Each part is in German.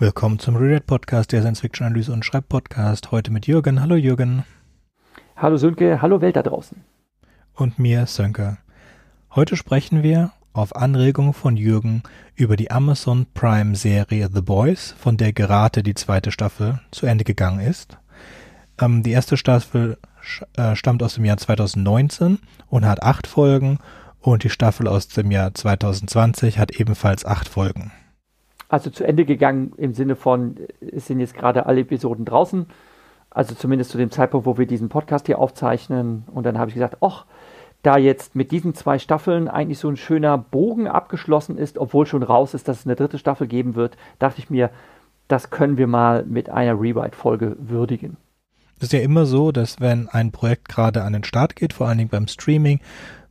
Willkommen zum Reread Podcast, der Science-Fiction-Analyse und Schreibpodcast. Heute mit Jürgen. Hallo Jürgen. Hallo Sönke, hallo Welt da draußen. Und mir, Sönke. Heute sprechen wir auf Anregung von Jürgen über die Amazon Prime Serie The Boys, von der gerade die zweite Staffel zu Ende gegangen ist. Ähm, die erste Staffel äh, stammt aus dem Jahr 2019 und hat acht Folgen und die Staffel aus dem Jahr 2020 hat ebenfalls acht Folgen also zu Ende gegangen im Sinne von, es sind jetzt gerade alle Episoden draußen. Also zumindest zu dem Zeitpunkt, wo wir diesen Podcast hier aufzeichnen. Und dann habe ich gesagt, ach, da jetzt mit diesen zwei Staffeln eigentlich so ein schöner Bogen abgeschlossen ist, obwohl schon raus ist, dass es eine dritte Staffel geben wird, dachte ich mir, das können wir mal mit einer Rewrite-Folge würdigen. Es ist ja immer so, dass wenn ein Projekt gerade an den Start geht, vor allen Dingen beim Streaming,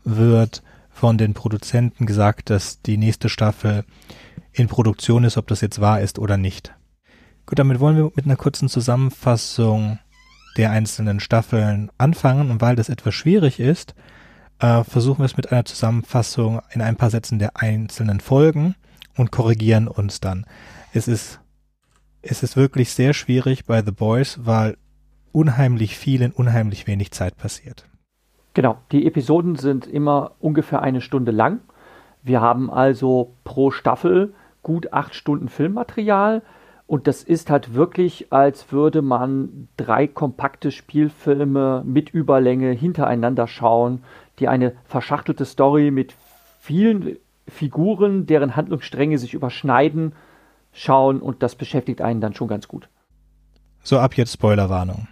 wird von den Produzenten gesagt, dass die nächste Staffel in Produktion ist, ob das jetzt wahr ist oder nicht. Gut, damit wollen wir mit einer kurzen Zusammenfassung der einzelnen Staffeln anfangen und weil das etwas schwierig ist, äh, versuchen wir es mit einer Zusammenfassung in ein paar Sätzen der einzelnen Folgen und korrigieren uns dann. Es ist, es ist wirklich sehr schwierig bei The Boys, weil unheimlich viel in unheimlich wenig Zeit passiert. Genau, die Episoden sind immer ungefähr eine Stunde lang. Wir haben also pro Staffel gut acht Stunden Filmmaterial. Und das ist halt wirklich, als würde man drei kompakte Spielfilme mit Überlänge hintereinander schauen, die eine verschachtelte Story mit vielen Figuren, deren Handlungsstränge sich überschneiden, schauen und das beschäftigt einen dann schon ganz gut. So ab jetzt Spoilerwarnung.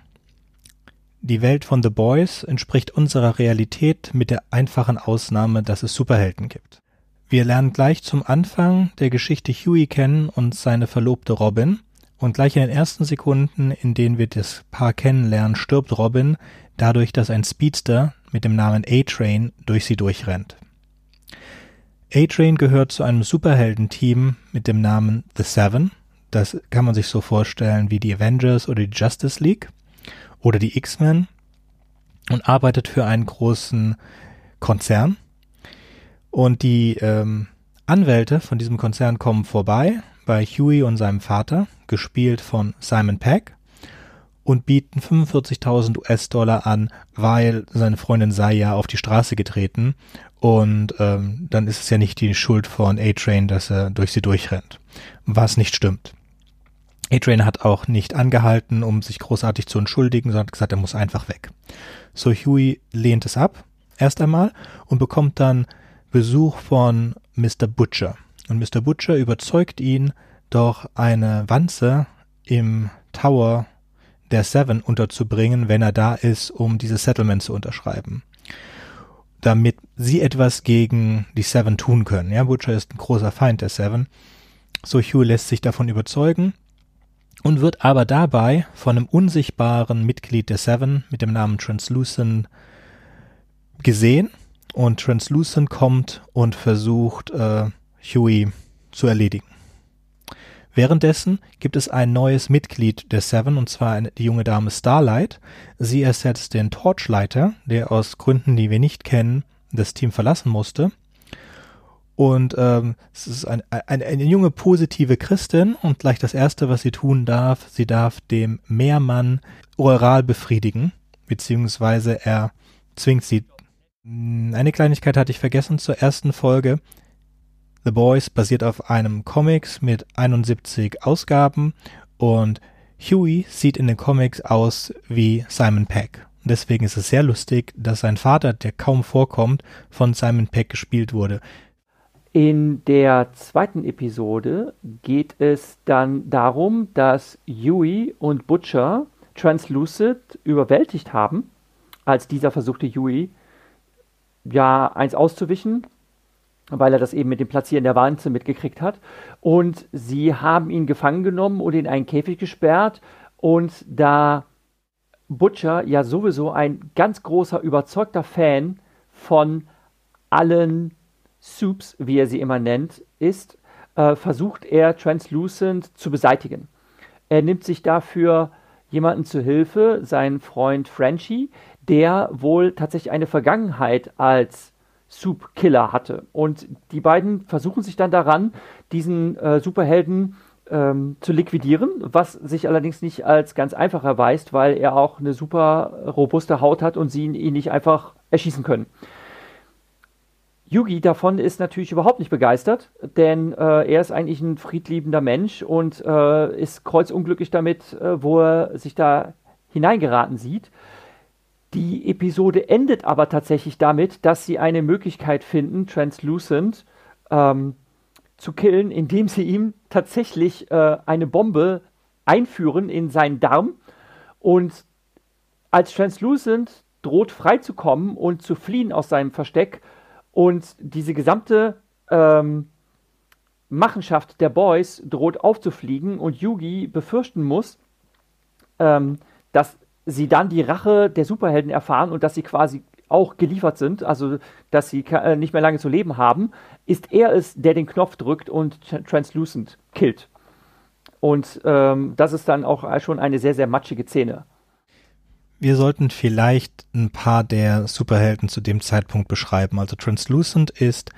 Die Welt von The Boys entspricht unserer Realität mit der einfachen Ausnahme, dass es Superhelden gibt. Wir lernen gleich zum Anfang der Geschichte Huey kennen und seine Verlobte Robin. Und gleich in den ersten Sekunden, in denen wir das Paar kennenlernen, stirbt Robin dadurch, dass ein Speedster mit dem Namen A-Train durch sie durchrennt. A-Train gehört zu einem Superheldenteam mit dem Namen The Seven. Das kann man sich so vorstellen wie die Avengers oder die Justice League oder die X-Men und arbeitet für einen großen Konzern und die ähm, Anwälte von diesem Konzern kommen vorbei bei Huey und seinem Vater, gespielt von Simon Peck, und bieten 45.000 US-Dollar an, weil seine Freundin sei ja auf die Straße getreten und ähm, dann ist es ja nicht die Schuld von A-Train, dass er durch sie durchrennt, was nicht stimmt. A-Train hat auch nicht angehalten, um sich großartig zu entschuldigen, sondern gesagt, er muss einfach weg. So Huey lehnt es ab, erst einmal, und bekommt dann Besuch von Mr. Butcher. Und Mr. Butcher überzeugt ihn, doch eine Wanze im Tower der Seven unterzubringen, wenn er da ist, um dieses Settlement zu unterschreiben. Damit sie etwas gegen die Seven tun können. Ja, Butcher ist ein großer Feind der Seven. So Hugh lässt sich davon überzeugen und wird aber dabei von einem unsichtbaren Mitglied der Seven mit dem Namen Translucent gesehen und Translucent kommt und versucht, äh, Huey zu erledigen. Währenddessen gibt es ein neues Mitglied der Seven, und zwar die junge Dame Starlight. Sie ersetzt den Torchlighter, der aus Gründen, die wir nicht kennen, das Team verlassen musste. Und ähm, es ist ein, ein, eine junge positive Christin und gleich das Erste, was sie tun darf, sie darf dem Mehrmann oral befriedigen, beziehungsweise er zwingt sie eine Kleinigkeit hatte ich vergessen zur ersten Folge. The Boys basiert auf einem Comics mit 71 Ausgaben und Huey sieht in den Comics aus wie Simon Peck. deswegen ist es sehr lustig, dass sein Vater, der kaum vorkommt, von Simon Peck gespielt wurde. In der zweiten Episode geht es dann darum, dass Huey und Butcher Translucid überwältigt haben, als dieser versuchte, Huey ja, eins auszuwischen, weil er das eben mit dem Platzieren der Wanze mitgekriegt hat. Und sie haben ihn gefangen genommen und in einen Käfig gesperrt. Und da Butcher ja sowieso ein ganz großer, überzeugter Fan von allen Soups, wie er sie immer nennt, ist, äh, versucht er Translucent zu beseitigen. Er nimmt sich dafür jemanden zu Hilfe, seinen Freund Frenchie, der wohl tatsächlich eine Vergangenheit als Soup-Killer hatte. Und die beiden versuchen sich dann daran, diesen äh, Superhelden ähm, zu liquidieren, was sich allerdings nicht als ganz einfach erweist, weil er auch eine super robuste Haut hat und sie ihn nicht einfach erschießen können. Yugi davon ist natürlich überhaupt nicht begeistert, denn äh, er ist eigentlich ein friedliebender Mensch und äh, ist kreuzunglücklich damit, äh, wo er sich da hineingeraten sieht. Die Episode endet aber tatsächlich damit, dass sie eine Möglichkeit finden, Translucent ähm, zu killen, indem sie ihm tatsächlich äh, eine Bombe einführen in seinen Darm. Und als Translucent droht freizukommen und zu fliehen aus seinem Versteck. Und diese gesamte ähm, Machenschaft der Boys droht aufzufliegen. Und Yugi befürchten muss, ähm, dass sie dann die Rache der Superhelden erfahren und dass sie quasi auch geliefert sind, also dass sie äh, nicht mehr lange zu leben haben, ist er es, der den Knopf drückt und Translucent killt. Und ähm, das ist dann auch schon eine sehr, sehr matschige Szene. Wir sollten vielleicht ein paar der Superhelden zu dem Zeitpunkt beschreiben. Also Translucent ist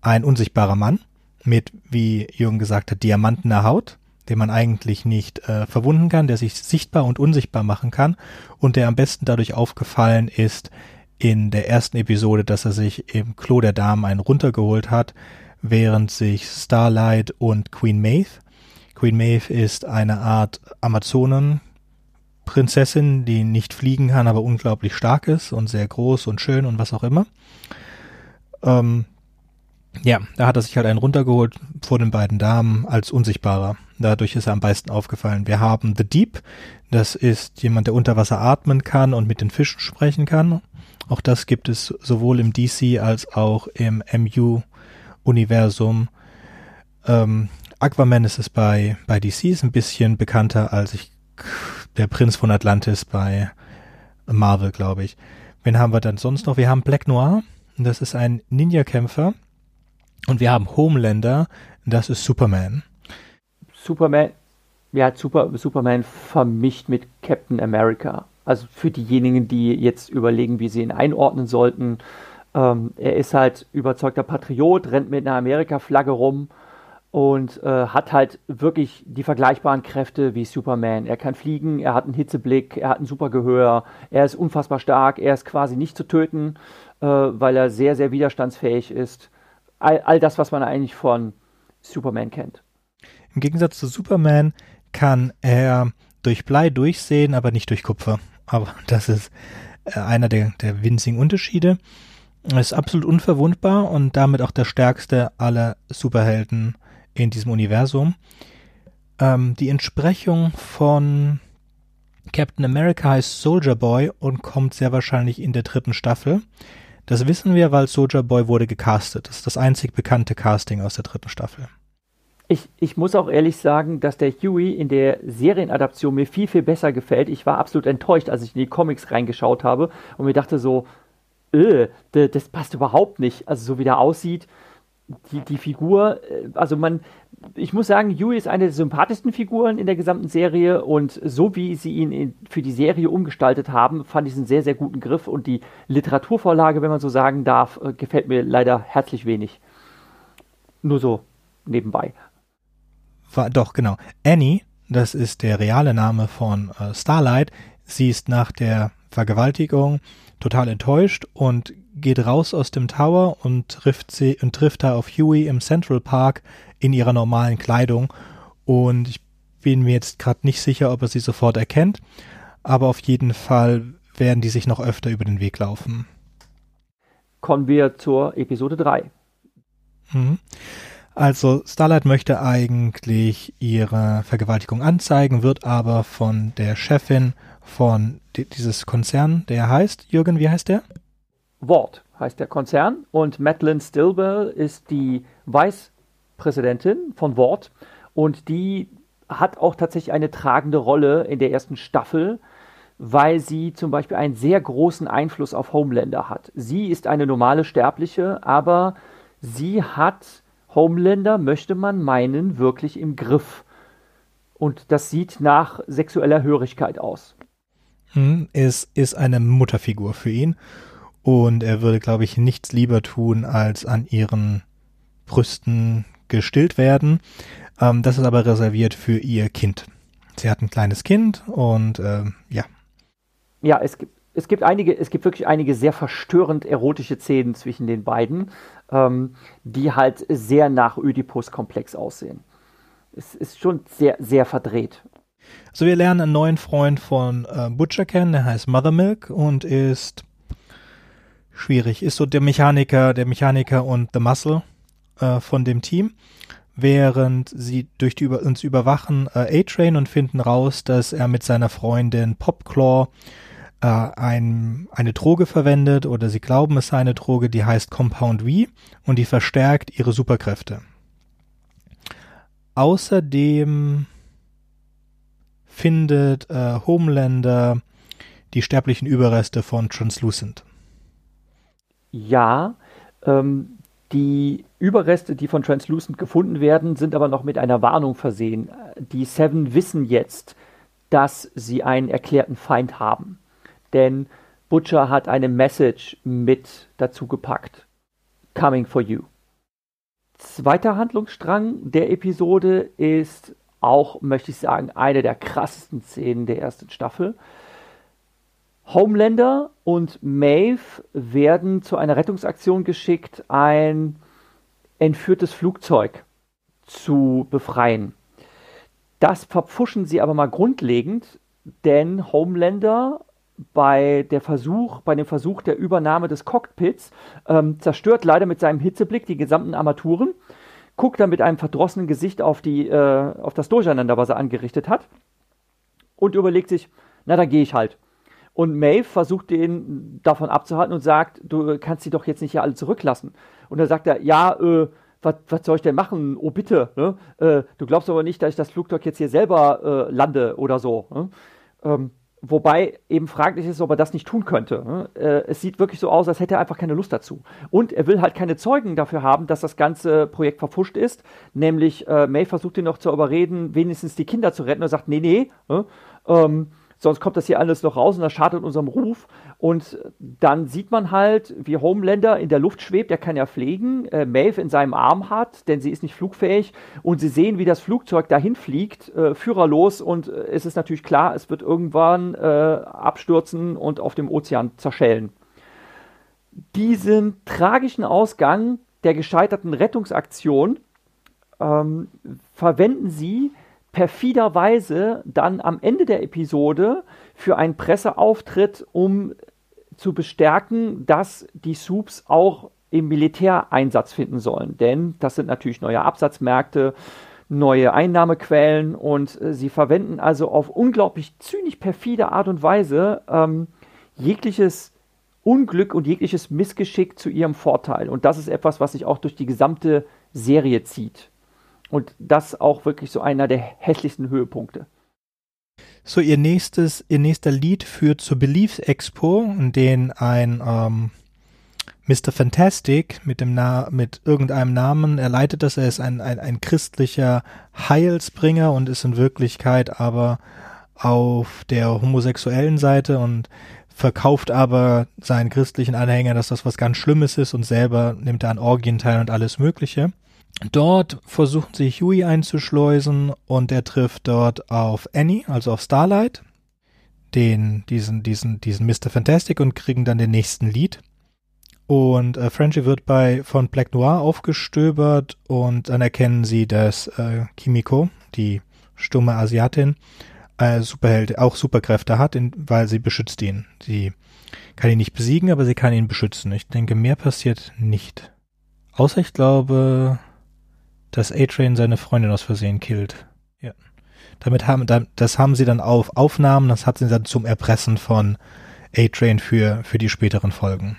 ein unsichtbarer Mann mit, wie Jürgen gesagt hat, diamantener Haut, den man eigentlich nicht äh, verwunden kann, der sich sichtbar und unsichtbar machen kann und der am besten dadurch aufgefallen ist, in der ersten Episode, dass er sich im Klo der Damen einen runtergeholt hat, während sich Starlight und Queen Maeve Queen Maeve ist eine Art Amazonen-Prinzessin, die nicht fliegen kann, aber unglaublich stark ist und sehr groß und schön und was auch immer. Ähm, ja, da hat er sich halt einen runtergeholt vor den beiden Damen als unsichtbarer. Dadurch ist er am meisten aufgefallen. Wir haben The Deep, das ist jemand, der unter Wasser atmen kann und mit den Fischen sprechen kann. Auch das gibt es sowohl im DC als auch im MU-Universum. Ähm, Aquaman ist es bei, bei DC, ist ein bisschen bekannter als ich, der Prinz von Atlantis bei Marvel, glaube ich. Wen haben wir dann sonst noch? Wir haben Black Noir, das ist ein Ninja-Kämpfer. Und wir haben Homelander, das ist Superman. Superman, ja, Super, Superman vermischt mit Captain America. Also für diejenigen, die jetzt überlegen, wie sie ihn einordnen sollten. Ähm, er ist halt überzeugter Patriot, rennt mit einer Amerika-Flagge rum und äh, hat halt wirklich die vergleichbaren Kräfte wie Superman. Er kann fliegen, er hat einen Hitzeblick, er hat ein super Gehör, er ist unfassbar stark, er ist quasi nicht zu töten, äh, weil er sehr, sehr widerstandsfähig ist. All, all das, was man eigentlich von Superman kennt. Im Gegensatz zu Superman kann er durch Blei durchsehen, aber nicht durch Kupfer aber das ist äh, einer der, der winzigen Unterschiede. Er ist absolut unverwundbar und damit auch der stärkste aller Superhelden in diesem Universum. Ähm, die Entsprechung von Captain America heißt Soldier Boy und kommt sehr wahrscheinlich in der dritten Staffel. Das wissen wir, weil Soldier Boy wurde gecastet. Das ist das einzig bekannte Casting aus der dritten Staffel. Ich, ich muss auch ehrlich sagen, dass der Huey in der Serienadaption mir viel, viel besser gefällt. Ich war absolut enttäuscht, als ich in die Comics reingeschaut habe und mir dachte so, äh, das passt überhaupt nicht. Also so wie der aussieht, die, die Figur, äh, also man, ich muss sagen, Huey ist eine der sympathischsten Figuren in der gesamten Serie und so wie sie ihn in, für die Serie umgestaltet haben, fand ich einen sehr, sehr guten Griff und die Literaturvorlage, wenn man so sagen darf, äh, gefällt mir leider herzlich wenig. Nur so nebenbei war, doch, genau. Annie, das ist der reale Name von äh, Starlight, sie ist nach der Vergewaltigung total enttäuscht und geht raus aus dem Tower und trifft sie und trifft da auf Huey im Central Park in ihrer normalen Kleidung und ich bin mir jetzt gerade nicht sicher, ob er sie sofort erkennt, aber auf jeden Fall werden die sich noch öfter über den Weg laufen. Kommen wir zur Episode 3. Mhm. Also Starlight möchte eigentlich ihre Vergewaltigung anzeigen, wird aber von der Chefin von dieses Konzern, der heißt, Jürgen, wie heißt der? Wort heißt der Konzern und Madeline Stilwell ist die Vicepräsidentin von Wort und die hat auch tatsächlich eine tragende Rolle in der ersten Staffel, weil sie zum Beispiel einen sehr großen Einfluss auf Homelander hat. Sie ist eine normale Sterbliche, aber sie hat Homelander möchte man meinen wirklich im Griff. Und das sieht nach sexueller Hörigkeit aus. Hm, es ist eine Mutterfigur für ihn. Und er würde, glaube ich, nichts lieber tun, als an ihren Brüsten gestillt werden. Ähm, das ist aber reserviert für ihr Kind. Sie hat ein kleines Kind und äh, ja. Ja, es gibt, es gibt einige, es gibt wirklich einige sehr verstörend erotische Szenen zwischen den beiden, ähm, die halt sehr nach Oedipus-Komplex aussehen. Es ist schon sehr, sehr verdreht. Also wir lernen einen neuen Freund von äh, Butcher kennen, der heißt Mothermilk und ist schwierig, ist so der Mechaniker, der Mechaniker und The Muscle äh, von dem Team während sie durch die über, uns überwachen äh, A-Train und finden raus, dass er mit seiner Freundin Popclaw äh, ein, eine Droge verwendet oder sie glauben es sei eine Droge, die heißt Compound V und die verstärkt ihre Superkräfte. Außerdem findet äh, Homelander die sterblichen Überreste von Translucent. Ja, ähm, die Überreste, die von Translucent gefunden werden, sind aber noch mit einer Warnung versehen. Die Seven wissen jetzt, dass sie einen erklärten Feind haben. Denn Butcher hat eine Message mit dazu gepackt. Coming for you. Zweiter Handlungsstrang der Episode ist auch, möchte ich sagen, eine der krassesten Szenen der ersten Staffel. Homelander und Maeve werden zu einer Rettungsaktion geschickt, ein entführtes Flugzeug zu befreien. Das verpfuschen sie aber mal grundlegend, denn Homelander bei, der Versuch, bei dem Versuch der Übernahme des Cockpits ähm, zerstört leider mit seinem Hitzeblick die gesamten Armaturen, guckt dann mit einem verdrossenen Gesicht auf, die, äh, auf das Durcheinander, was er angerichtet hat, und überlegt sich, na dann gehe ich halt. Und Maeve versucht den davon abzuhalten und sagt, du kannst sie doch jetzt nicht hier alle zurücklassen. Und dann sagt er, ja, äh, was, was soll ich denn machen? Oh bitte, ne? äh, du glaubst aber nicht, dass ich das Flugzeug jetzt hier selber äh, lande oder so. Ne? Ähm, wobei eben fraglich ist, ob er das nicht tun könnte. Ne? Äh, es sieht wirklich so aus, als hätte er einfach keine Lust dazu. Und er will halt keine Zeugen dafür haben, dass das ganze Projekt verfuscht ist. Nämlich äh, May versucht ihn noch zu überreden, wenigstens die Kinder zu retten. Und sagt, nee, nee. Ne? Ähm, sonst kommt das hier alles noch raus und das schadet unserem Ruf. Und dann sieht man halt, wie Homelander in der Luft schwebt, er kann ja fliegen, äh, Maeve in seinem Arm hat, denn sie ist nicht flugfähig und sie sehen, wie das Flugzeug dahin fliegt, äh, führerlos und äh, es ist natürlich klar, es wird irgendwann äh, abstürzen und auf dem Ozean zerschellen. Diesen tragischen Ausgang der gescheiterten Rettungsaktion ähm, verwenden sie perfiderweise dann am Ende der Episode für einen Presseauftritt, um zu bestärken, dass die Soups auch im Militäreinsatz finden sollen. Denn das sind natürlich neue Absatzmärkte, neue Einnahmequellen und äh, sie verwenden also auf unglaublich zynisch perfide Art und Weise ähm, jegliches Unglück und jegliches Missgeschick zu ihrem Vorteil. Und das ist etwas, was sich auch durch die gesamte Serie zieht. Und das auch wirklich so einer der hässlichsten Höhepunkte. So, ihr nächstes, ihr nächster Lied führt zur Beliefs Expo, in dem ein ähm, Mr. Fantastic mit dem Na mit irgendeinem Namen, er leitet das, er ist ein, ein, ein christlicher Heilsbringer und ist in Wirklichkeit aber auf der homosexuellen Seite und verkauft aber seinen christlichen Anhängern, dass das was ganz Schlimmes ist und selber nimmt er an Orgien teil und alles Mögliche. Dort versuchen sie Huey einzuschleusen und er trifft dort auf Annie, also auf Starlight, den, diesen, diesen, diesen Mr. Fantastic und kriegen dann den nächsten Lied. Und äh, Frenchie wird bei von Black Noir aufgestöbert und dann erkennen sie, dass äh, Kimiko, die stumme Asiatin, äh, Superheld, auch Superkräfte hat, in, weil sie beschützt ihn. Sie kann ihn nicht besiegen, aber sie kann ihn beschützen. Ich denke, mehr passiert nicht. Außer ich glaube, dass A-Train seine Freundin aus Versehen killt. Ja. Damit haben, das haben sie dann auf Aufnahmen, das hat sie dann zum Erpressen von A-Train für, für die späteren Folgen.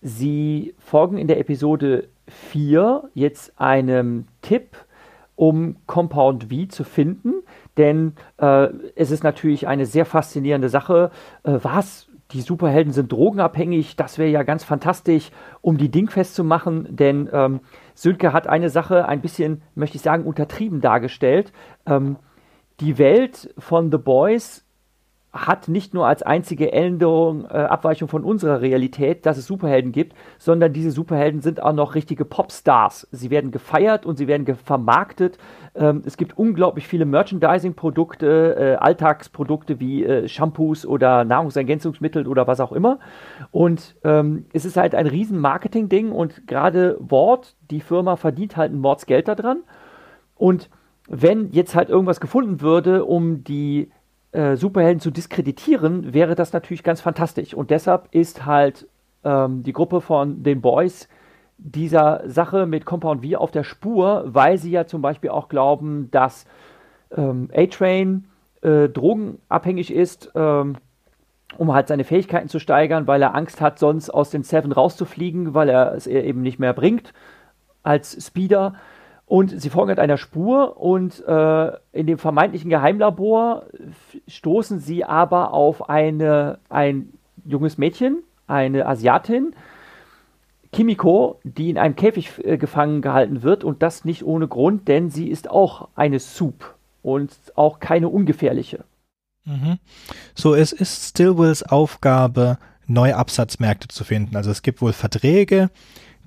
Sie folgen in der Episode 4 jetzt einem Tipp, um Compound V zu finden, denn äh, es ist natürlich eine sehr faszinierende Sache. Äh, was? Die Superhelden sind drogenabhängig, das wäre ja ganz fantastisch, um die Ding festzumachen, denn ähm, Sönke hat eine Sache ein bisschen, möchte ich sagen, untertrieben dargestellt. Ähm, die Welt von The Boys hat nicht nur als einzige Änderung, äh, Abweichung von unserer Realität, dass es Superhelden gibt, sondern diese Superhelden sind auch noch richtige Popstars. Sie werden gefeiert und sie werden vermarktet. Ähm, es gibt unglaublich viele Merchandising-Produkte, äh, Alltagsprodukte wie äh, Shampoos oder Nahrungsergänzungsmittel oder was auch immer. Und ähm, es ist halt ein riesen Marketing-Ding und gerade Wort, die Firma verdient halt ein Mordsgeld daran. Und wenn jetzt halt irgendwas gefunden würde, um die äh, Superhelden zu diskreditieren, wäre das natürlich ganz fantastisch. Und deshalb ist halt ähm, die Gruppe von den Boys dieser Sache mit Compound V auf der Spur, weil sie ja zum Beispiel auch glauben, dass ähm, A-Train äh, drogenabhängig ist, ähm, um halt seine Fähigkeiten zu steigern, weil er Angst hat, sonst aus den Seven rauszufliegen, weil er es eben nicht mehr bringt als Speeder. Und sie folgen halt einer Spur und äh, in dem vermeintlichen Geheimlabor stoßen sie aber auf eine, ein junges Mädchen, eine Asiatin, Kimiko, die in einem Käfig äh, gefangen gehalten wird und das nicht ohne Grund, denn sie ist auch eine Soup und auch keine ungefährliche. Mhm. So, es ist Stillwells Aufgabe, neue Absatzmärkte zu finden. Also es gibt wohl Verträge,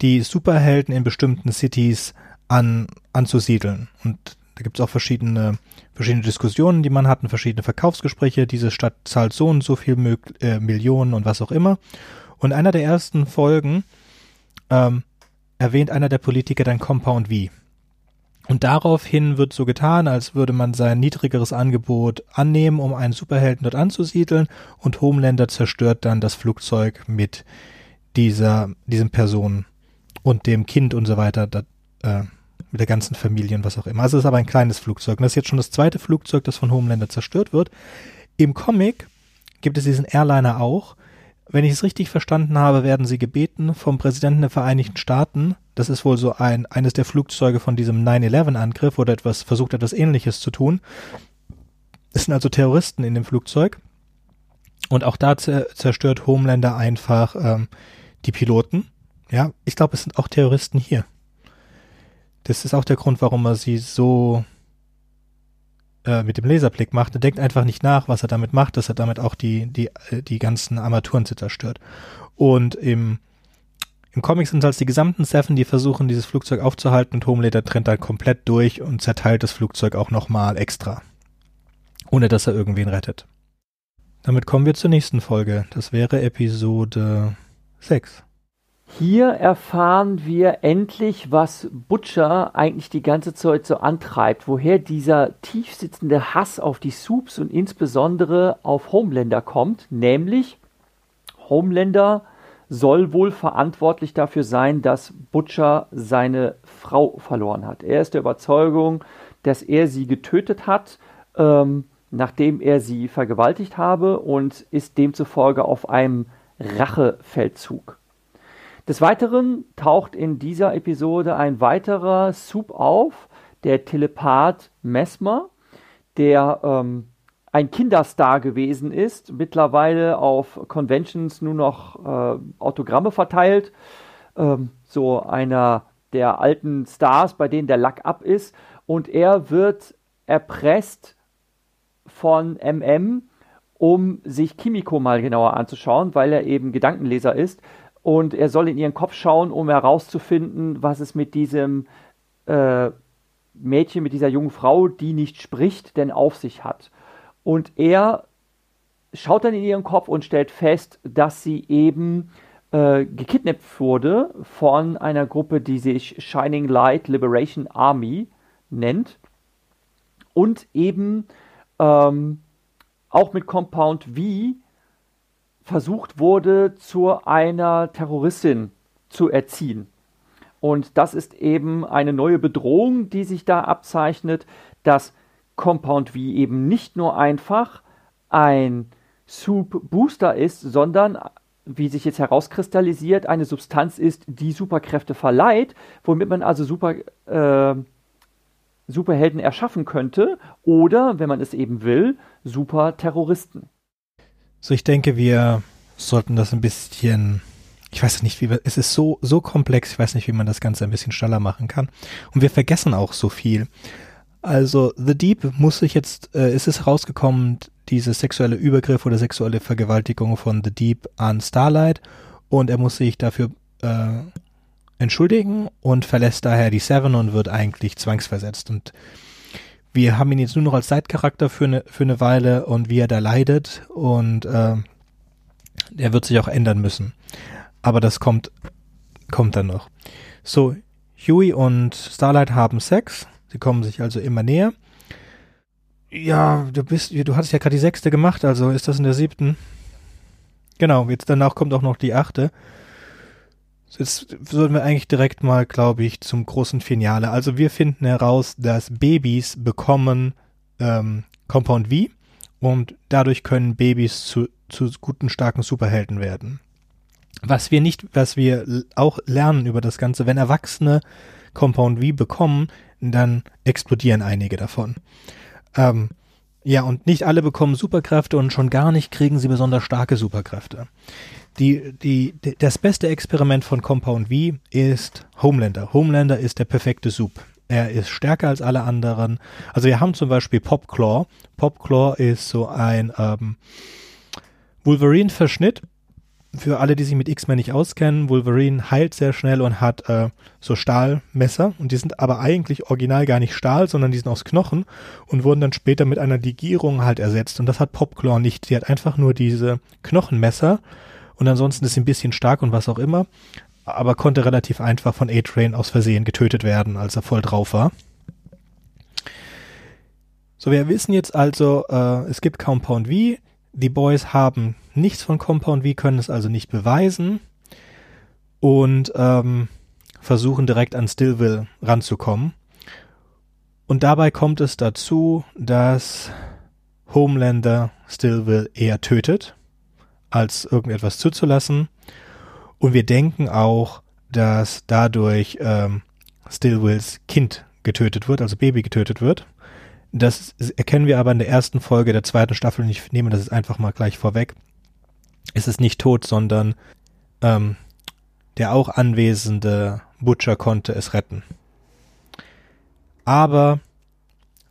die Superhelden in bestimmten Cities an, anzusiedeln. Und da gibt es auch verschiedene, verschiedene Diskussionen, die man hat, und verschiedene Verkaufsgespräche. Diese Stadt zahlt so und so viel Mö äh, Millionen und was auch immer. Und einer der ersten Folgen ähm, erwähnt einer der Politiker dann Compound V. Und daraufhin wird so getan, als würde man sein niedrigeres Angebot annehmen, um einen Superhelden dort anzusiedeln. Und Homelander zerstört dann das Flugzeug mit dieser, diesem Person und dem Kind und so weiter, das, äh, mit der ganzen Familie und was auch immer. Also es ist aber ein kleines Flugzeug. Und das ist jetzt schon das zweite Flugzeug, das von Homelander zerstört wird. Im Comic gibt es diesen Airliner auch. Wenn ich es richtig verstanden habe, werden sie gebeten vom Präsidenten der Vereinigten Staaten, das ist wohl so ein, eines der Flugzeuge von diesem 9-11-Angriff oder etwas, versucht etwas ähnliches zu tun. Es sind also Terroristen in dem Flugzeug. Und auch da zerstört Homelander einfach ähm, die Piloten. Ja, ich glaube, es sind auch Terroristen hier. Das ist auch der Grund, warum er sie so äh, mit dem Laserblick macht. Er denkt einfach nicht nach, was er damit macht, dass er damit auch die, die, äh, die ganzen Armaturen zerstört. Und im, im Comic sind es halt die gesamten Seven, die versuchen, dieses Flugzeug aufzuhalten und Homelander trennt dann komplett durch und zerteilt das Flugzeug auch nochmal extra. Ohne dass er irgendwen rettet. Damit kommen wir zur nächsten Folge. Das wäre Episode 6. Hier erfahren wir endlich, was Butcher eigentlich die ganze Zeit so antreibt, woher dieser tiefsitzende Hass auf die Soups und insbesondere auf Homelander kommt, nämlich Homelander soll wohl verantwortlich dafür sein, dass Butcher seine Frau verloren hat. Er ist der Überzeugung, dass er sie getötet hat, ähm, nachdem er sie vergewaltigt habe und ist demzufolge auf einem Rachefeldzug. Des Weiteren taucht in dieser Episode ein weiterer Sub auf, der Telepath Mesmer, der ähm, ein Kinderstar gewesen ist, mittlerweile auf Conventions nur noch äh, Autogramme verteilt. Ähm, so einer der alten Stars, bei denen der Lack ab ist. Und er wird erpresst von MM, um sich Kimiko mal genauer anzuschauen, weil er eben Gedankenleser ist und er soll in ihren Kopf schauen, um herauszufinden, was es mit diesem äh, Mädchen, mit dieser jungen Frau, die nicht spricht, denn auf sich hat. Und er schaut dann in ihren Kopf und stellt fest, dass sie eben äh, gekidnappt wurde von einer Gruppe, die sich Shining Light Liberation Army nennt und eben ähm, auch mit Compound V versucht wurde, zu einer Terroristin zu erziehen. Und das ist eben eine neue Bedrohung, die sich da abzeichnet, dass Compound V eben nicht nur einfach ein Soup Booster ist, sondern wie sich jetzt herauskristallisiert, eine Substanz ist, die Superkräfte verleiht, womit man also Super, äh, Superhelden erschaffen könnte oder, wenn man es eben will, Superterroristen. So, ich denke, wir sollten das ein bisschen, ich weiß nicht, wie wir, es ist so, so komplex, ich weiß nicht, wie man das Ganze ein bisschen schneller machen kann. Und wir vergessen auch so viel. Also The Deep muss sich jetzt, äh, ist es rausgekommen, diese sexuelle Übergriff oder sexuelle Vergewaltigung von The Deep an Starlight und er muss sich dafür äh, entschuldigen und verlässt daher die Seven und wird eigentlich zwangsversetzt und wir haben ihn jetzt nur noch als Zeitcharakter für eine, für eine Weile und wie er da leidet und äh, er wird sich auch ändern müssen. Aber das kommt, kommt dann noch. So, Huey und Starlight haben Sex. Sie kommen sich also immer näher. Ja, du bist, du hattest ja gerade die sechste gemacht, also ist das in der siebten? Genau, jetzt danach kommt auch noch die achte. Jetzt sollten wir eigentlich direkt mal, glaube ich, zum großen Finale. Also wir finden heraus, dass Babys bekommen ähm, Compound V und dadurch können Babys zu, zu guten, starken Superhelden werden. Was wir nicht, was wir auch lernen über das Ganze, wenn Erwachsene Compound V bekommen, dann explodieren einige davon. Ähm, ja, und nicht alle bekommen Superkräfte und schon gar nicht kriegen sie besonders starke Superkräfte die, die, das beste Experiment von Compound V ist Homelander. Homelander ist der perfekte Soup. Er ist stärker als alle anderen. Also wir haben zum Beispiel Popclaw. Popclaw ist so ein ähm, Wolverine-Verschnitt. Für alle, die sich mit X-Men nicht auskennen, Wolverine heilt sehr schnell und hat äh, so Stahlmesser. Und die sind aber eigentlich original gar nicht Stahl, sondern die sind aus Knochen und wurden dann später mit einer Legierung halt ersetzt. Und das hat Popclaw nicht. Sie hat einfach nur diese Knochenmesser und ansonsten ist sie ein bisschen stark und was auch immer, aber konnte relativ einfach von A-Train aus Versehen getötet werden, als er voll drauf war. So, wir wissen jetzt also, äh, es gibt Compound V. Die Boys haben nichts von Compound V, können es also nicht beweisen und ähm, versuchen direkt an Stillville ranzukommen. Und dabei kommt es dazu, dass Homelander Stillville eher tötet als irgendetwas zuzulassen. Und wir denken auch, dass dadurch ähm, Stillwills Kind getötet wird, also Baby getötet wird. Das erkennen wir aber in der ersten Folge der zweiten Staffel und ich nehme das jetzt einfach mal gleich vorweg. Es ist nicht tot, sondern ähm, der auch anwesende Butcher konnte es retten. Aber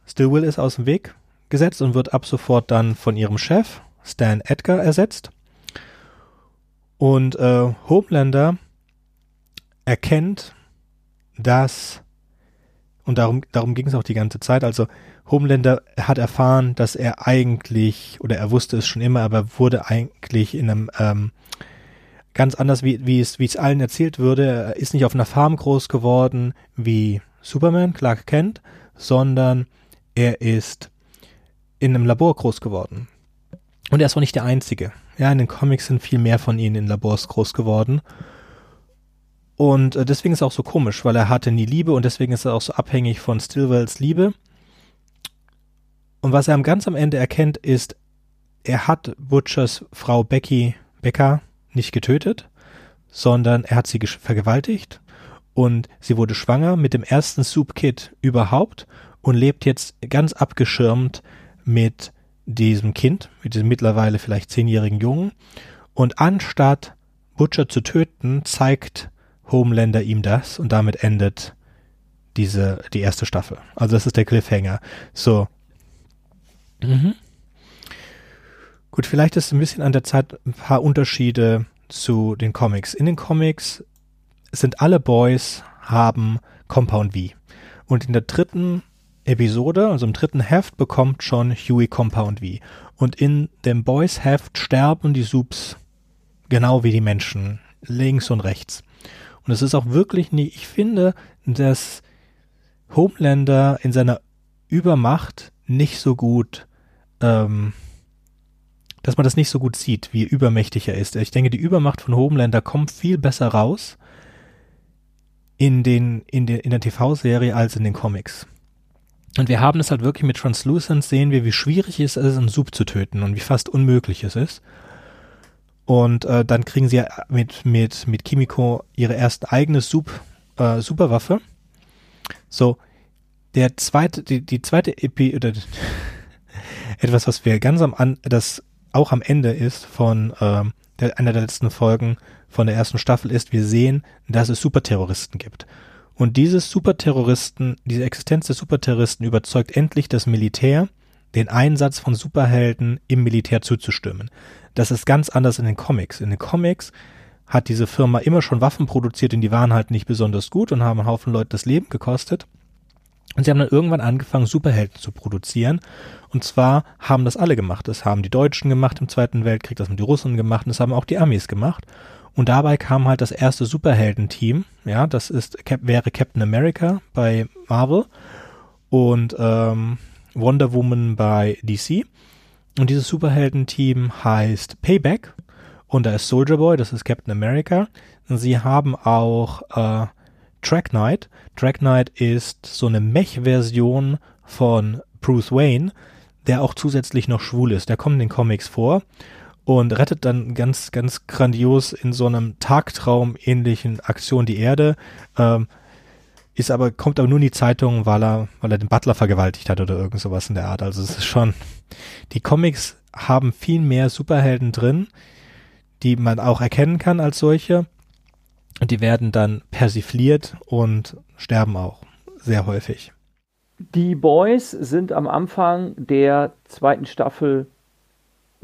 Stillwill ist aus dem Weg gesetzt und wird ab sofort dann von ihrem Chef Stan Edgar ersetzt. Und äh, Homelander erkennt, dass, und darum, darum ging es auch die ganze Zeit, also Homelander hat erfahren, dass er eigentlich, oder er wusste es schon immer, aber wurde eigentlich in einem ähm, ganz anders, wie, wie, es, wie es allen erzählt würde. Er ist nicht auf einer Farm groß geworden wie Superman, Clark Kent, sondern er ist in einem Labor groß geworden. Und er ist auch nicht der Einzige. Ja, in den Comics sind viel mehr von ihnen in Labors groß geworden. Und äh, deswegen ist er auch so komisch, weil er hatte nie Liebe und deswegen ist er auch so abhängig von Stillwells Liebe. Und was er ganz am Ende erkennt, ist, er hat Butchers Frau Becky Becker nicht getötet, sondern er hat sie vergewaltigt und sie wurde schwanger mit dem ersten Soup-Kit überhaupt und lebt jetzt ganz abgeschirmt mit diesem Kind, mit diesem mittlerweile vielleicht zehnjährigen Jungen. Und anstatt Butcher zu töten, zeigt Homelander ihm das und damit endet diese, die erste Staffel. Also das ist der Cliffhanger. So. Mhm. Gut, vielleicht ist ein bisschen an der Zeit ein paar Unterschiede zu den Comics. In den Comics sind alle Boys haben Compound V. Und in der dritten Episode, also im dritten Heft, bekommt schon Huey Compound V. Und in dem Boys Heft sterben die Subs genau wie die Menschen, links und rechts. Und es ist auch wirklich nicht, ich finde, dass Homelander in seiner Übermacht nicht so gut, ähm, dass man das nicht so gut sieht, wie übermächtig er ist. Ich denke, die Übermacht von Homelander kommt viel besser raus in den, in den, in der TV-Serie als in den Comics. Und wir haben es halt wirklich mit Translucent, sehen wir, wie schwierig es ist, einen Sub zu töten und wie fast unmöglich es ist. Und äh, dann kriegen sie mit, mit, mit Kimiko ihre erste eigene Sub, äh, Superwaffe. So, der zweite, die, die zweite Epi, oder etwas, was wir ganz am an, das auch am Ende ist von äh, der, einer der letzten Folgen von der ersten Staffel ist, wir sehen, dass es Superterroristen gibt. Und dieses Superterroristen, diese Existenz des Superterroristen überzeugt endlich das Militär, den Einsatz von Superhelden im Militär zuzustimmen. Das ist ganz anders in den Comics. In den Comics hat diese Firma immer schon Waffen produziert und die waren halt nicht besonders gut und haben einen Haufen Leute das Leben gekostet. Und sie haben dann irgendwann angefangen, Superhelden zu produzieren. Und zwar haben das alle gemacht. Das haben die Deutschen gemacht im Zweiten Weltkrieg, das haben die Russen gemacht und das haben auch die Amis gemacht. Und dabei kam halt das erste Superhelden-Team. Ja, das ist, wäre Captain America bei Marvel und ähm, Wonder Woman bei DC. Und dieses Superhelden-Team heißt Payback. Und da ist Soldier Boy, das ist Captain America. Und sie haben auch äh, Track Knight. Track Knight ist so eine Mech-Version von Bruce Wayne, der auch zusätzlich noch schwul ist. Der kommt in den Comics vor und rettet dann ganz, ganz grandios in so einem Tagtraum ähnlichen Aktion die Erde. Ähm, ist aber, kommt aber nur in die Zeitung, weil er, weil er den Butler vergewaltigt hat oder irgend sowas in der Art. Also es ist schon, die Comics haben viel mehr Superhelden drin, die man auch erkennen kann als solche. Und die werden dann persifliert und sterben auch sehr häufig. Die Boys sind am Anfang der zweiten Staffel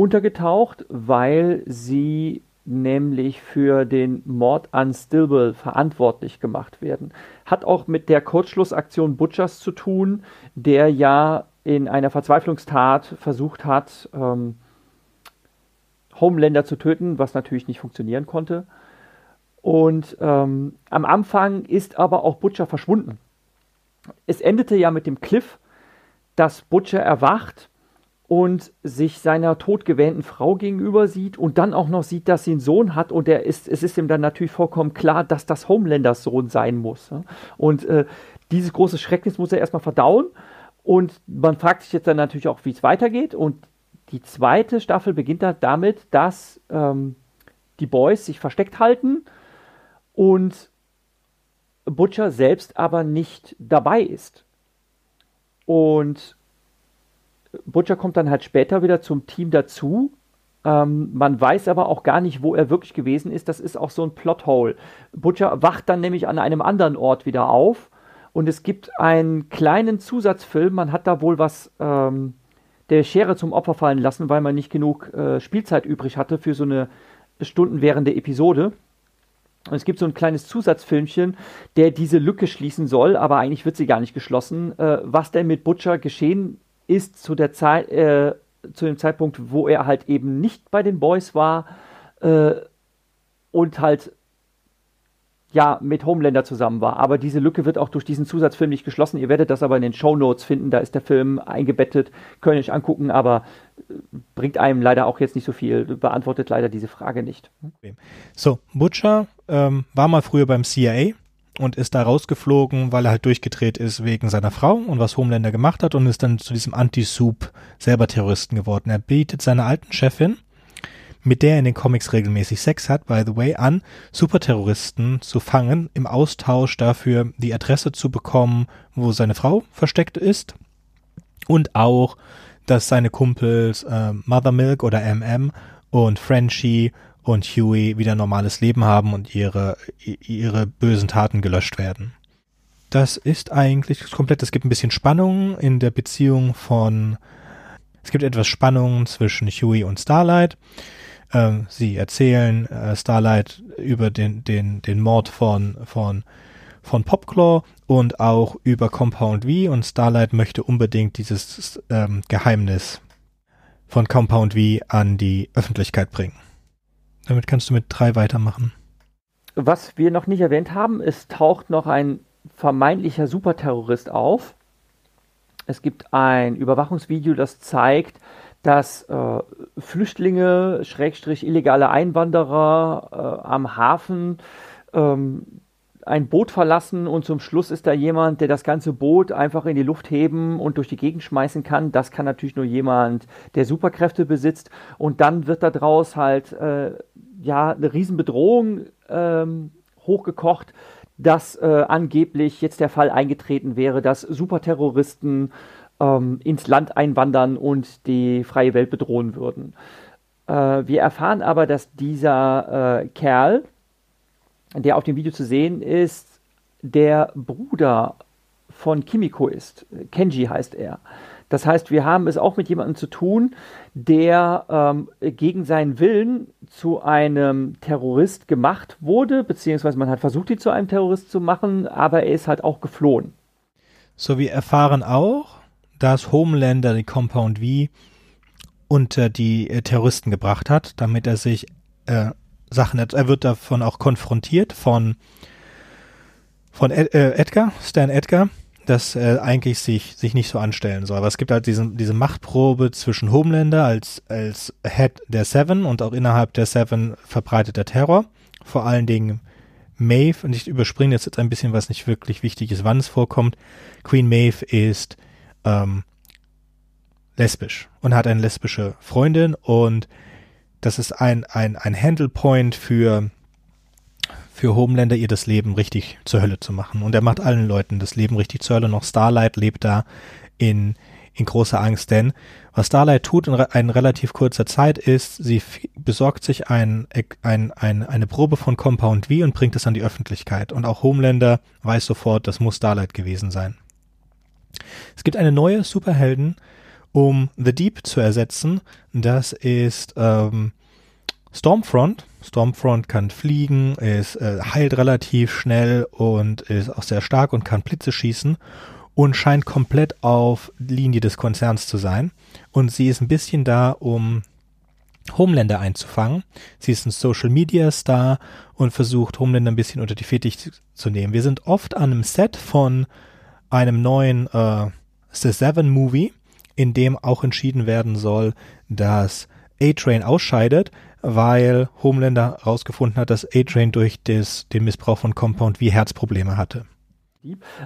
untergetaucht, weil sie nämlich für den Mord an Stilwell verantwortlich gemacht werden. Hat auch mit der Kurzschlussaktion Butchers zu tun, der ja in einer Verzweiflungstat versucht hat, ähm, Homelander zu töten, was natürlich nicht funktionieren konnte. Und ähm, am Anfang ist aber auch Butcher verschwunden. Es endete ja mit dem Cliff, dass Butcher erwacht und sich seiner todgewähnten Frau gegenüber sieht und dann auch noch sieht, dass sie einen Sohn hat und er ist, es ist ihm dann natürlich vollkommen klar, dass das Homelanders Sohn sein muss. Und äh, dieses große Schrecknis muss er erstmal verdauen und man fragt sich jetzt dann natürlich auch, wie es weitergeht und die zweite Staffel beginnt dann damit, dass ähm, die Boys sich versteckt halten und Butcher selbst aber nicht dabei ist. Und Butcher kommt dann halt später wieder zum Team dazu. Ähm, man weiß aber auch gar nicht, wo er wirklich gewesen ist. Das ist auch so ein Plothole. Butcher wacht dann nämlich an einem anderen Ort wieder auf und es gibt einen kleinen Zusatzfilm. Man hat da wohl was ähm, der Schere zum Opfer fallen lassen, weil man nicht genug äh, Spielzeit übrig hatte für so eine stundenwährende Episode. Und es gibt so ein kleines Zusatzfilmchen, der diese Lücke schließen soll, aber eigentlich wird sie gar nicht geschlossen. Äh, was denn mit Butcher geschehen ist zu der Zeit, äh, zu dem Zeitpunkt, wo er halt eben nicht bei den Boys war äh, und halt ja mit Homelander zusammen war. Aber diese Lücke wird auch durch diesen Zusatzfilm nicht geschlossen. Ihr werdet das aber in den Show Notes finden. Da ist der Film eingebettet. Könnt ihr euch angucken, aber äh, bringt einem leider auch jetzt nicht so viel. Beantwortet leider diese Frage nicht. So, Butcher ähm, war mal früher beim CIA und ist da rausgeflogen, weil er halt durchgedreht ist wegen seiner Frau und was Homelander gemacht hat und ist dann zu diesem Anti-Soup selber Terroristen geworden. Er bietet seiner alten Chefin, mit der er in den Comics regelmäßig Sex hat, by the way, an, Superterroristen zu fangen, im Austausch dafür die Adresse zu bekommen, wo seine Frau versteckt ist und auch, dass seine Kumpels äh, Mother Milk oder MM und Frenchie und Huey wieder normales Leben haben und ihre, ihre bösen Taten gelöscht werden. Das ist eigentlich komplett, es gibt ein bisschen Spannung in der Beziehung von, es gibt etwas Spannung zwischen Huey und Starlight. Ähm, sie erzählen äh, Starlight über den, den, den Mord von, von, von Popclaw und auch über Compound V und Starlight möchte unbedingt dieses ähm, Geheimnis von Compound V an die Öffentlichkeit bringen. Damit kannst du mit drei weitermachen. Was wir noch nicht erwähnt haben, es taucht noch ein vermeintlicher Superterrorist auf. Es gibt ein Überwachungsvideo, das zeigt, dass äh, Flüchtlinge, Schrägstrich illegale Einwanderer äh, am Hafen ähm, ein Boot verlassen und zum Schluss ist da jemand, der das ganze Boot einfach in die Luft heben und durch die Gegend schmeißen kann. Das kann natürlich nur jemand, der Superkräfte besitzt. Und dann wird daraus halt äh, ja eine Riesenbedrohung ähm, hochgekocht, dass äh, angeblich jetzt der Fall eingetreten wäre, dass Superterroristen ähm, ins Land einwandern und die freie Welt bedrohen würden. Äh, wir erfahren aber, dass dieser äh, Kerl, der auf dem Video zu sehen ist, der Bruder von Kimiko ist. Kenji heißt er. Das heißt, wir haben es auch mit jemandem zu tun, der ähm, gegen seinen Willen zu einem Terrorist gemacht wurde, beziehungsweise man hat versucht, ihn zu einem Terrorist zu machen, aber er ist halt auch geflohen. So, wir erfahren auch, dass Homelander die Compound V unter die äh, Terroristen gebracht hat, damit er sich äh, Sachen, er wird davon auch konfrontiert von von Ed, äh, Edgar, Stan Edgar, dass er eigentlich sich, sich nicht so anstellen soll. Aber es gibt halt diesen, diese Machtprobe zwischen Homelander als, als Head der Seven und auch innerhalb der Seven verbreiteter Terror. Vor allen Dingen Maeve, und ich überspringe jetzt ein bisschen, was nicht wirklich wichtig ist, wann es vorkommt. Queen Maeve ist ähm, lesbisch und hat eine lesbische Freundin und das ist ein, ein, ein Handle Point für für Homelander ihr das Leben richtig zur Hölle zu machen. Und er macht allen Leuten das Leben richtig zur Hölle. Noch Starlight lebt da in, in großer Angst, denn was Starlight tut in, in relativ kurzer Zeit ist, sie besorgt sich ein, ein, ein, eine Probe von Compound V und bringt es an die Öffentlichkeit. Und auch Homelander weiß sofort, das muss Starlight gewesen sein. Es gibt eine neue Superhelden, um The Deep zu ersetzen. Das ist ähm, Stormfront. Stormfront kann fliegen, ist äh, heilt relativ schnell und ist auch sehr stark und kann Blitze schießen und scheint komplett auf Linie des Konzerns zu sein. Und sie ist ein bisschen da, um Homelander einzufangen. Sie ist ein Social Media Star und versucht Homelander ein bisschen unter die Fittiche zu nehmen. Wir sind oft an einem Set von einem neuen äh, The Seven Movie, in dem auch entschieden werden soll, dass A-Train ausscheidet, weil Homelander herausgefunden hat, dass A-Train durch des, den Missbrauch von Compound wie Herzprobleme hatte.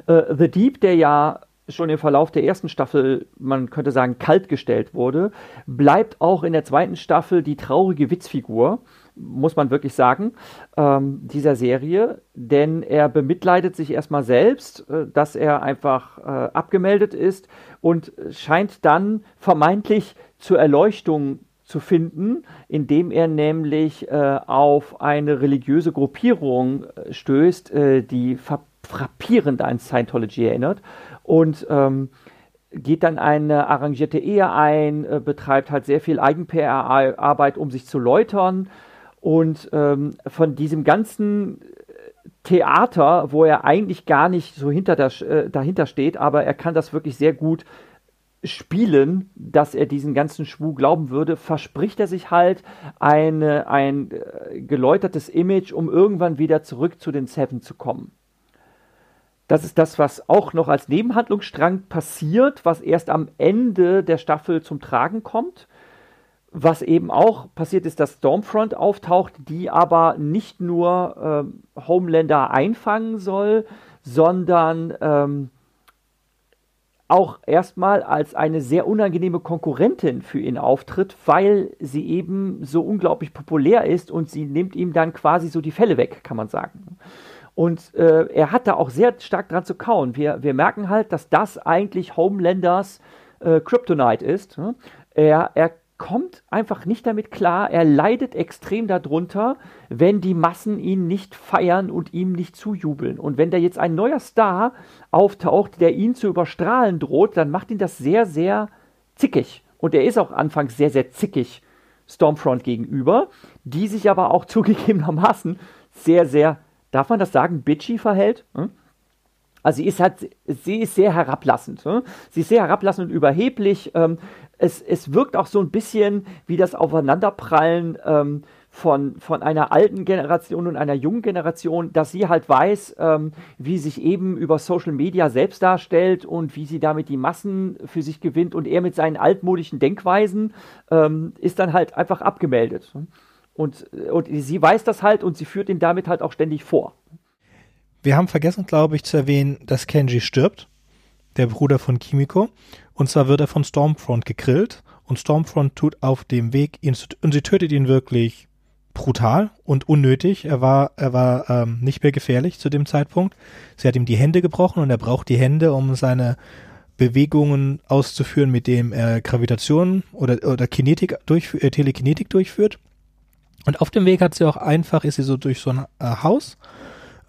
Äh, The Deep, der ja schon im Verlauf der ersten Staffel, man könnte sagen, kaltgestellt wurde, bleibt auch in der zweiten Staffel die traurige Witzfigur, muss man wirklich sagen, ähm, dieser Serie, denn er bemitleidet sich erstmal selbst, äh, dass er einfach äh, abgemeldet ist und scheint dann vermeintlich zur Erleuchtung zu finden, indem er nämlich äh, auf eine religiöse Gruppierung äh, stößt, äh, die frappierend an Scientology erinnert und ähm, geht dann eine arrangierte Ehe ein, äh, betreibt halt sehr viel Eigen-PR-Arbeit, um sich zu läutern und ähm, von diesem ganzen Theater, wo er eigentlich gar nicht so hinter der, äh, dahinter steht, aber er kann das wirklich sehr gut spielen, dass er diesen ganzen Schwur glauben würde, verspricht er sich halt eine, ein äh, geläutertes Image, um irgendwann wieder zurück zu den Seven zu kommen. Das ist das, was auch noch als Nebenhandlungsstrang passiert, was erst am Ende der Staffel zum Tragen kommt. Was eben auch passiert ist, dass Stormfront auftaucht, die aber nicht nur äh, Homelander einfangen soll, sondern ähm, auch erstmal als eine sehr unangenehme Konkurrentin für ihn auftritt, weil sie eben so unglaublich populär ist und sie nimmt ihm dann quasi so die Fälle weg, kann man sagen. Und äh, er hat da auch sehr stark dran zu kauen. Wir, wir merken halt, dass das eigentlich Homelanders äh, Kryptonite ist. Ne? Er, er kommt einfach nicht damit klar. Er leidet extrem darunter, wenn die Massen ihn nicht feiern und ihm nicht zujubeln. Und wenn da jetzt ein neuer Star auftaucht, der ihn zu überstrahlen droht, dann macht ihn das sehr, sehr zickig. Und er ist auch anfangs sehr, sehr zickig Stormfront gegenüber, die sich aber auch zugegebenermaßen sehr, sehr, darf man das sagen, bitchy verhält. Hm? Also sie ist halt, sie ist sehr herablassend. Ne? Sie ist sehr herablassend und überheblich. Ähm, es, es wirkt auch so ein bisschen wie das Aufeinanderprallen ähm, von, von einer alten Generation und einer jungen Generation, dass sie halt weiß, ähm, wie sich eben über Social Media selbst darstellt und wie sie damit die Massen für sich gewinnt und er mit seinen altmodischen Denkweisen ähm, ist dann halt einfach abgemeldet. Und, und sie weiß das halt und sie führt ihn damit halt auch ständig vor. Wir haben vergessen, glaube ich, zu erwähnen, dass Kenji stirbt, der Bruder von Kimiko. Und zwar wird er von Stormfront gegrillt und Stormfront tut auf dem Weg ihn und sie tötet ihn wirklich brutal und unnötig. Er war, er war ähm, nicht mehr gefährlich zu dem Zeitpunkt. Sie hat ihm die Hände gebrochen und er braucht die Hände, um seine Bewegungen auszuführen, mit dem er Gravitation oder, oder Kinetik durchführt, äh, Telekinetik durchführt. Und auf dem Weg hat sie auch einfach, ist sie so durch so ein äh, Haus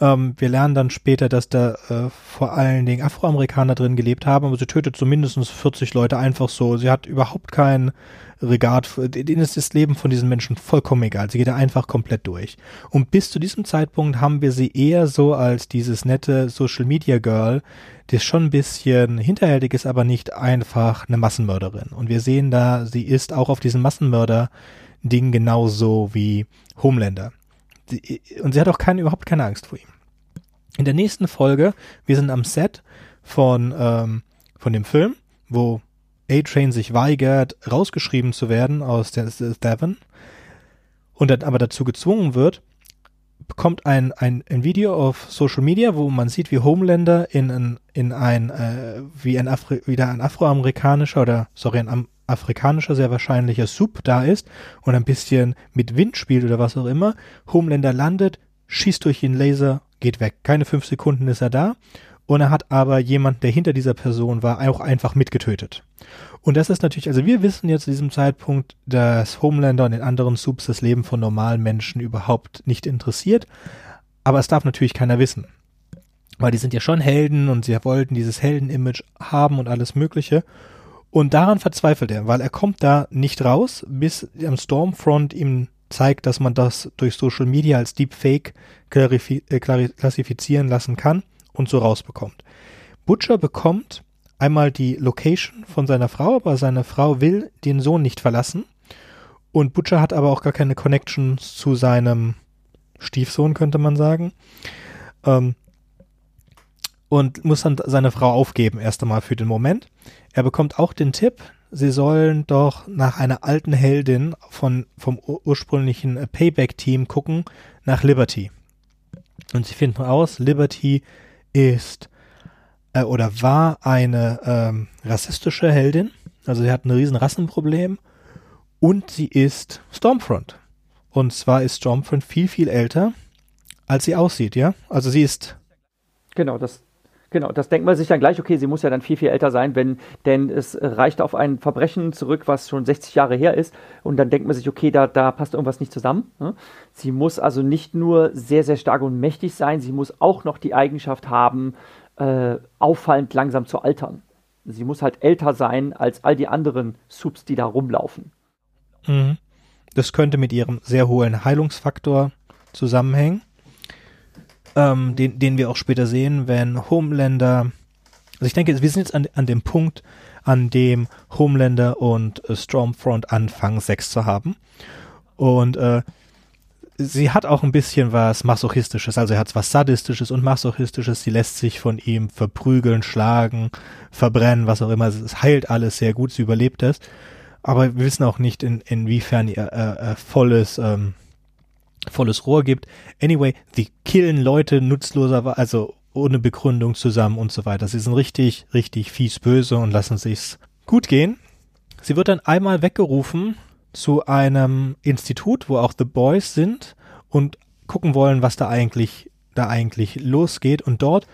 Ähm, wir lernen dann später, dass da äh, vor allen Dingen Afroamerikaner drin gelebt haben, aber sie tötet so mindestens 40 Leute einfach so. Sie hat überhaupt kein Regat, denen ist das Leben von diesen Menschen vollkommen egal. Sie geht da einfach komplett durch. Und bis zu diesem Zeitpunkt haben wir sie eher so als dieses nette Social Media Girl, das schon ein bisschen hinterhältig ist, aber nicht einfach eine Massenmörderin. Und wir sehen da, sie ist auch auf diesem Massenmörder-Ding genauso wie Homelander. Und sie hat auch keine, überhaupt keine Angst vor ihm. In der nächsten Folge, wir sind am Set von, ähm, von dem Film, wo A-Train sich weigert, rausgeschrieben zu werden aus der Devon und dann aber dazu gezwungen wird, bekommt ein, ein, ein Video auf Social Media, wo man sieht, wie Homelander in ein, in ein äh, wie ein Afri wieder ein afroamerikanischer oder sorry, ein afrikanischer sehr wahrscheinlicher Sub da ist und ein bisschen mit Wind spielt oder was auch immer. Homelander landet, schießt durch den Laser, geht weg. Keine fünf Sekunden ist er da und er hat aber jemand, der hinter dieser Person war, auch einfach mitgetötet. Und das ist natürlich, also wir wissen jetzt zu diesem Zeitpunkt, dass Homelander und den anderen Subs das Leben von normalen Menschen überhaupt nicht interessiert. Aber es darf natürlich keiner wissen. Weil die sind ja schon Helden und sie wollten dieses Helden-Image haben und alles Mögliche. Und daran verzweifelt er, weil er kommt da nicht raus, bis am Stormfront ihm zeigt, dass man das durch Social Media als Deepfake äh, klassifizieren lassen kann und so rausbekommt. Butcher bekommt einmal die Location von seiner Frau, aber seine Frau will den Sohn nicht verlassen. Und Butcher hat aber auch gar keine Connections zu seinem Stiefsohn, könnte man sagen. Ähm, und muss dann seine Frau aufgeben, erst einmal für den Moment. Er bekommt auch den Tipp, sie sollen doch nach einer alten Heldin von, vom ursprünglichen Payback-Team gucken, nach Liberty. Und sie finden aus, Liberty ist äh, oder war eine ähm, rassistische Heldin. Also sie hat ein riesen Rassenproblem und sie ist Stormfront. Und zwar ist Stormfront viel, viel älter, als sie aussieht, ja? Also sie ist. Genau, das, Genau, das denkt man sich dann gleich, okay, sie muss ja dann viel, viel älter sein, wenn, denn es reicht auf ein Verbrechen zurück, was schon 60 Jahre her ist. Und dann denkt man sich, okay, da, da passt irgendwas nicht zusammen. Ne? Sie muss also nicht nur sehr, sehr stark und mächtig sein, sie muss auch noch die Eigenschaft haben, äh, auffallend langsam zu altern. Sie muss halt älter sein als all die anderen Subs, die da rumlaufen. Mhm. Das könnte mit ihrem sehr hohen Heilungsfaktor zusammenhängen, ähm, den, den wir auch später sehen, wenn Homelander, also ich denke, wir sind jetzt an, an dem Punkt, an dem Homelander und äh, Stormfront anfangen, Sex zu haben. Und äh, sie hat auch ein bisschen was Masochistisches, also er hat was Sadistisches und Masochistisches, sie lässt sich von ihm verprügeln, schlagen, verbrennen, was auch immer, es heilt alles sehr gut, sie überlebt es, aber wir wissen auch nicht, in, inwiefern ihr äh, äh, volles, ähm, volles Rohr gibt. Anyway, sie killen Leute nutzloser, also ohne Begründung zusammen und so weiter. Sie sind richtig, richtig fies böse und lassen sich's gut gehen. Sie wird dann einmal weggerufen zu einem Institut, wo auch The Boys sind und gucken wollen, was da eigentlich da eigentlich losgeht. Und dort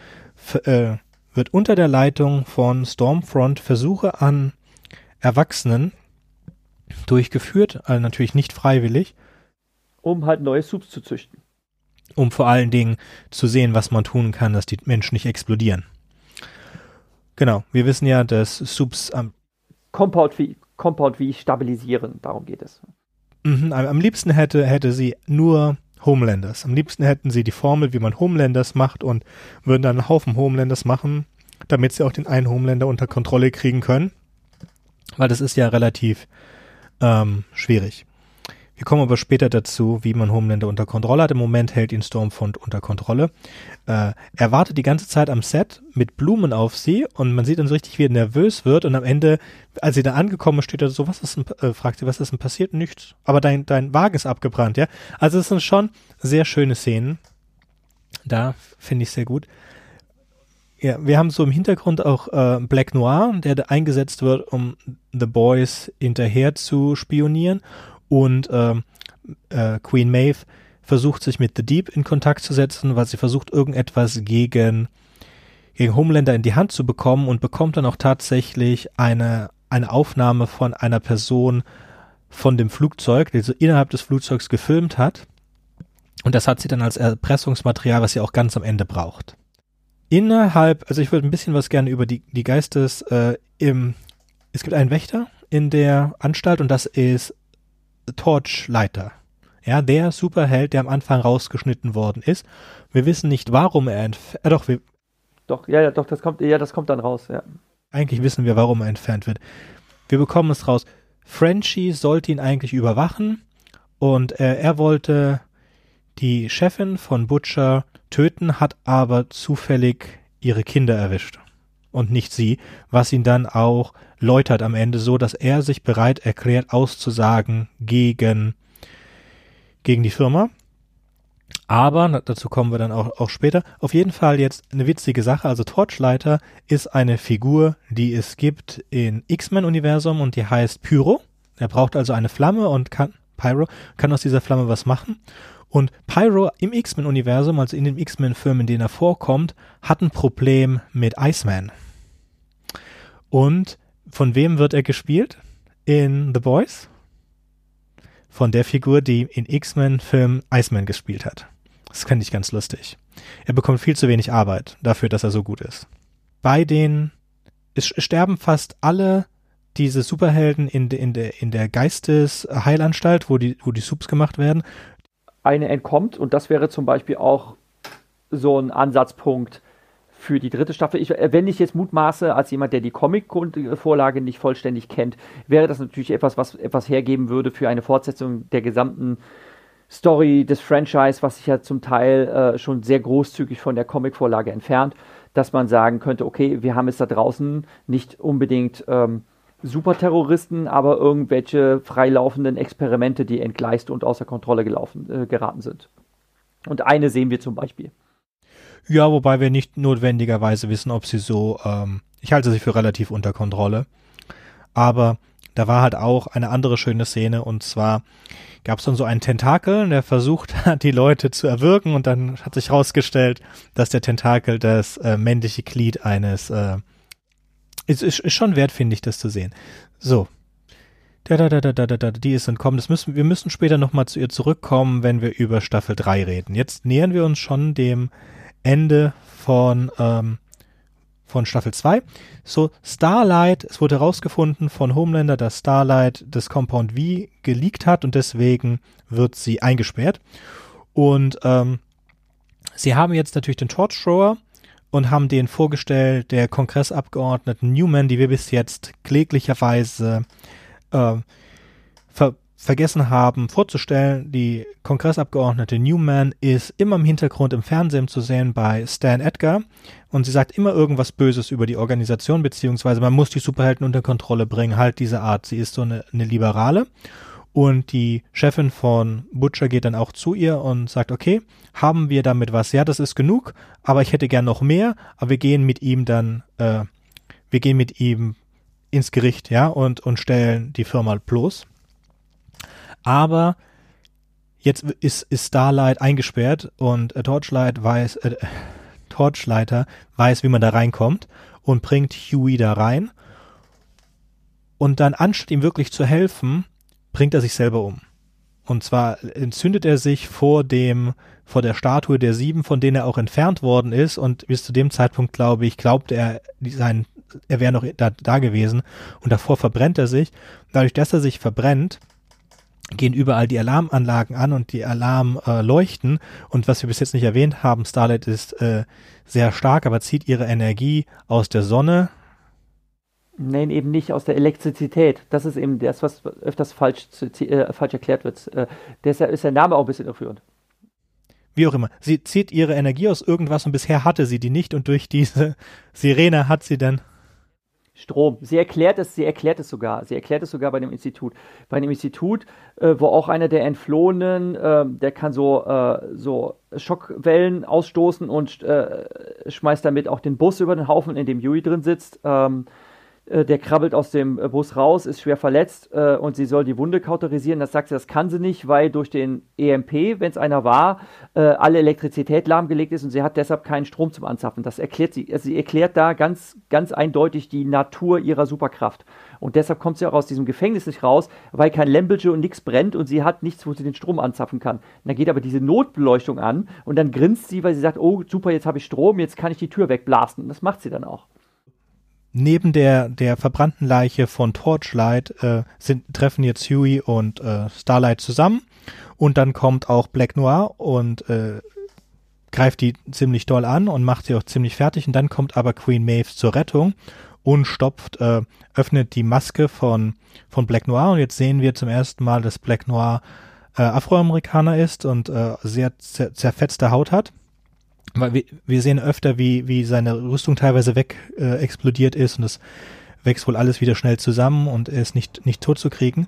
äh, wird unter der Leitung von Stormfront Versuche an Erwachsenen durchgeführt, also natürlich nicht freiwillig. Um halt neue Subs zu züchten. Um vor allen Dingen zu sehen, was man tun kann, dass die Menschen nicht explodieren. Genau, wir wissen ja, dass Subs am Compound wie Compound wie stabilisieren. Darum geht es. Mhm, am liebsten hätte, hätte sie nur Homelanders. Am liebsten hätten sie die Formel, wie man Homelanders macht und würden dann einen Haufen Homelanders machen, damit sie auch den einen Homelander unter Kontrolle kriegen können. Weil das ist ja relativ ähm, schwierig. Wir kommen aber später dazu, wie man Homelander unter Kontrolle hat. Im Moment hält ihn Stormfront unter Kontrolle. Äh, er wartet die ganze Zeit am Set mit Blumen auf sie und man sieht dann so richtig, wie er nervös wird und am Ende, als sie da angekommen ist, steht er so, was ist denn, äh, fragt sie, was ist denn passiert? Nichts. Aber dein, dein Wagen ist abgebrannt, ja? Also es sind schon sehr schöne Szenen. Da finde ich sehr gut. Ja, wir haben so im Hintergrund auch äh, Black Noir, der eingesetzt wird, um The Boys hinterher zu spionieren und ähm, äh, Queen Maeve versucht sich mit The Deep in Kontakt zu setzen, weil sie versucht irgendetwas gegen gegen Homelander in die Hand zu bekommen und bekommt dann auch tatsächlich eine eine Aufnahme von einer Person von dem Flugzeug, die so innerhalb des Flugzeugs gefilmt hat. Und das hat sie dann als Erpressungsmaterial, was sie auch ganz am Ende braucht. Innerhalb, also ich würde ein bisschen was gerne über die, die Geistes, äh, im, es gibt einen Wächter in der Anstalt und das ist Torchleiter. Ja, der Superheld, der am Anfang rausgeschnitten worden ist. Wir wissen nicht, warum er entfernt, äh, doch, wir, doch, ja, ja, doch, das kommt, ja, das kommt dann raus, ja. Eigentlich wissen wir, warum er entfernt wird. Wir bekommen es raus. Frenchie sollte ihn eigentlich überwachen und äh, er wollte die Chefin von Butcher töten, hat aber zufällig ihre Kinder erwischt und nicht sie, was ihn dann auch läutert am Ende so, dass er sich bereit erklärt auszusagen gegen gegen die Firma. Aber, dazu kommen wir dann auch, auch später, auf jeden Fall jetzt eine witzige Sache. Also Torchleiter ist eine Figur, die es gibt in X-Men-Universum und die heißt Pyro. Er braucht also eine Flamme und kann, Pyro, kann aus dieser Flamme was machen. Und Pyro im X-Men-Universum, also in den X-Men-Filmen, in denen er vorkommt, hat ein Problem mit Iceman. Und von wem wird er gespielt? In The Boys? Von der Figur, die in X-Men-Film Iceman gespielt hat. Das fände ich ganz lustig. Er bekommt viel zu wenig Arbeit dafür, dass er so gut ist. Bei den, es sterben fast alle diese Superhelden in, de, in, der, in der Geistesheilanstalt, wo die, wo die Subs gemacht werden. Eine entkommt und das wäre zum Beispiel auch so ein Ansatzpunkt für die dritte Staffel. Ich, wenn ich jetzt mutmaße, als jemand, der die Comic-Vorlage nicht vollständig kennt, wäre das natürlich etwas, was etwas hergeben würde für eine Fortsetzung der gesamten Story des Franchise, was sich ja zum Teil äh, schon sehr großzügig von der Comic-Vorlage entfernt, dass man sagen könnte, okay, wir haben es da draußen nicht unbedingt ähm, Superterroristen, aber irgendwelche freilaufenden Experimente, die entgleist und außer Kontrolle gelaufen, äh, geraten sind. Und eine sehen wir zum Beispiel. Ja, wobei wir nicht notwendigerweise wissen, ob sie so, ähm, ich halte sie für relativ unter Kontrolle. Aber da war halt auch eine andere schöne Szene und zwar gab es dann so einen Tentakel, der versucht hat, die Leute zu erwürgen und dann hat sich herausgestellt, dass der Tentakel das äh, männliche Glied eines äh, ist, ist, ist schon wert, finde ich, das zu sehen. So. Da, da, da, da, da, da, die ist entkommen. Das müssen, wir müssen später nochmal zu ihr zurückkommen, wenn wir über Staffel 3 reden. Jetzt nähern wir uns schon dem Ende von ähm, von Staffel 2. So, Starlight, es wurde herausgefunden von Homelander, dass Starlight das Compound V geleakt hat und deswegen wird sie eingesperrt. Und ähm, sie haben jetzt natürlich den Torchthrower und haben den vorgestellt der Kongressabgeordneten Newman, die wir bis jetzt kläglicherweise äh, ver vergessen haben vorzustellen, die Kongressabgeordnete Newman ist immer im Hintergrund im Fernsehen zu sehen bei Stan Edgar und sie sagt immer irgendwas Böses über die Organisation, beziehungsweise man muss die Superhelden unter Kontrolle bringen, halt diese Art. Sie ist so eine, eine Liberale und die Chefin von Butcher geht dann auch zu ihr und sagt, okay, haben wir damit was? Ja, das ist genug, aber ich hätte gern noch mehr, aber wir gehen mit ihm dann, äh, wir gehen mit ihm ins Gericht, ja, und, und stellen die Firma bloß. Aber jetzt ist, ist Starlight eingesperrt und äh, Torchlight weiß, äh, Torchlighter weiß, wie man da reinkommt und bringt Huey da rein. Und dann, anstatt ihm wirklich zu helfen, bringt er sich selber um. Und zwar entzündet er sich vor dem, vor der Statue der Sieben, von denen er auch entfernt worden ist. Und bis zu dem Zeitpunkt, glaube ich, glaubte er, sein, er wäre noch da, da gewesen. Und davor verbrennt er sich. Dadurch, dass er sich verbrennt, gehen überall die Alarmanlagen an und die Alarm äh. Und was wir bis jetzt nicht erwähnt haben, Starlight ist äh, sehr stark, aber zieht ihre Energie aus der Sonne. Nein, eben nicht aus der Elektrizität. Das ist eben das, was öfters falsch, äh, falsch erklärt wird. Äh, deshalb ist der Name auch ein bisschen irreführend. Wie auch immer. Sie zieht ihre Energie aus irgendwas und bisher hatte sie die nicht und durch diese Sirene hat sie dann Strom. Sie erklärt es, sie erklärt es sogar. Sie erklärt es sogar bei dem Institut. Bei dem Institut, äh, wo auch einer der Entflohenen, äh, der kann so, äh, so Schockwellen ausstoßen und äh, schmeißt damit auch den Bus über den Haufen, in dem Yui drin sitzt. Ähm, äh, der krabbelt aus dem äh, Bus raus, ist schwer verletzt äh, und sie soll die Wunde kauterisieren. Das sagt sie, das kann sie nicht, weil durch den EMP, wenn es einer war, äh, alle Elektrizität lahmgelegt ist und sie hat deshalb keinen Strom zum Anzapfen. Das erklärt sie. Also sie erklärt da ganz, ganz eindeutig die Natur ihrer Superkraft. Und deshalb kommt sie auch aus diesem Gefängnis nicht raus, weil kein Lämpelche und nichts brennt und sie hat nichts, wo sie den Strom anzapfen kann. Und dann geht aber diese Notbeleuchtung an und dann grinst sie, weil sie sagt, oh super, jetzt habe ich Strom, jetzt kann ich die Tür wegblasten. Und das macht sie dann auch neben der, der verbrannten Leiche von Torchlight äh, sind, treffen jetzt Huey und äh, Starlight zusammen. Und dann kommt auch Black Noir und äh, greift die ziemlich doll an und macht sie auch ziemlich fertig. Und dann kommt aber Queen Maeve zur Rettung und stopft, äh, öffnet die Maske von, von Black Noir. Und jetzt sehen wir zum ersten Mal, dass Black Noir äh, Afroamerikaner ist und äh, sehr zerfetzte Haut hat weil wir, wir sehen öfter, wie, wie seine Rüstung teilweise weg äh, explodiert ist und es wächst wohl alles wieder schnell zusammen und er ist nicht, nicht tot zu kriegen.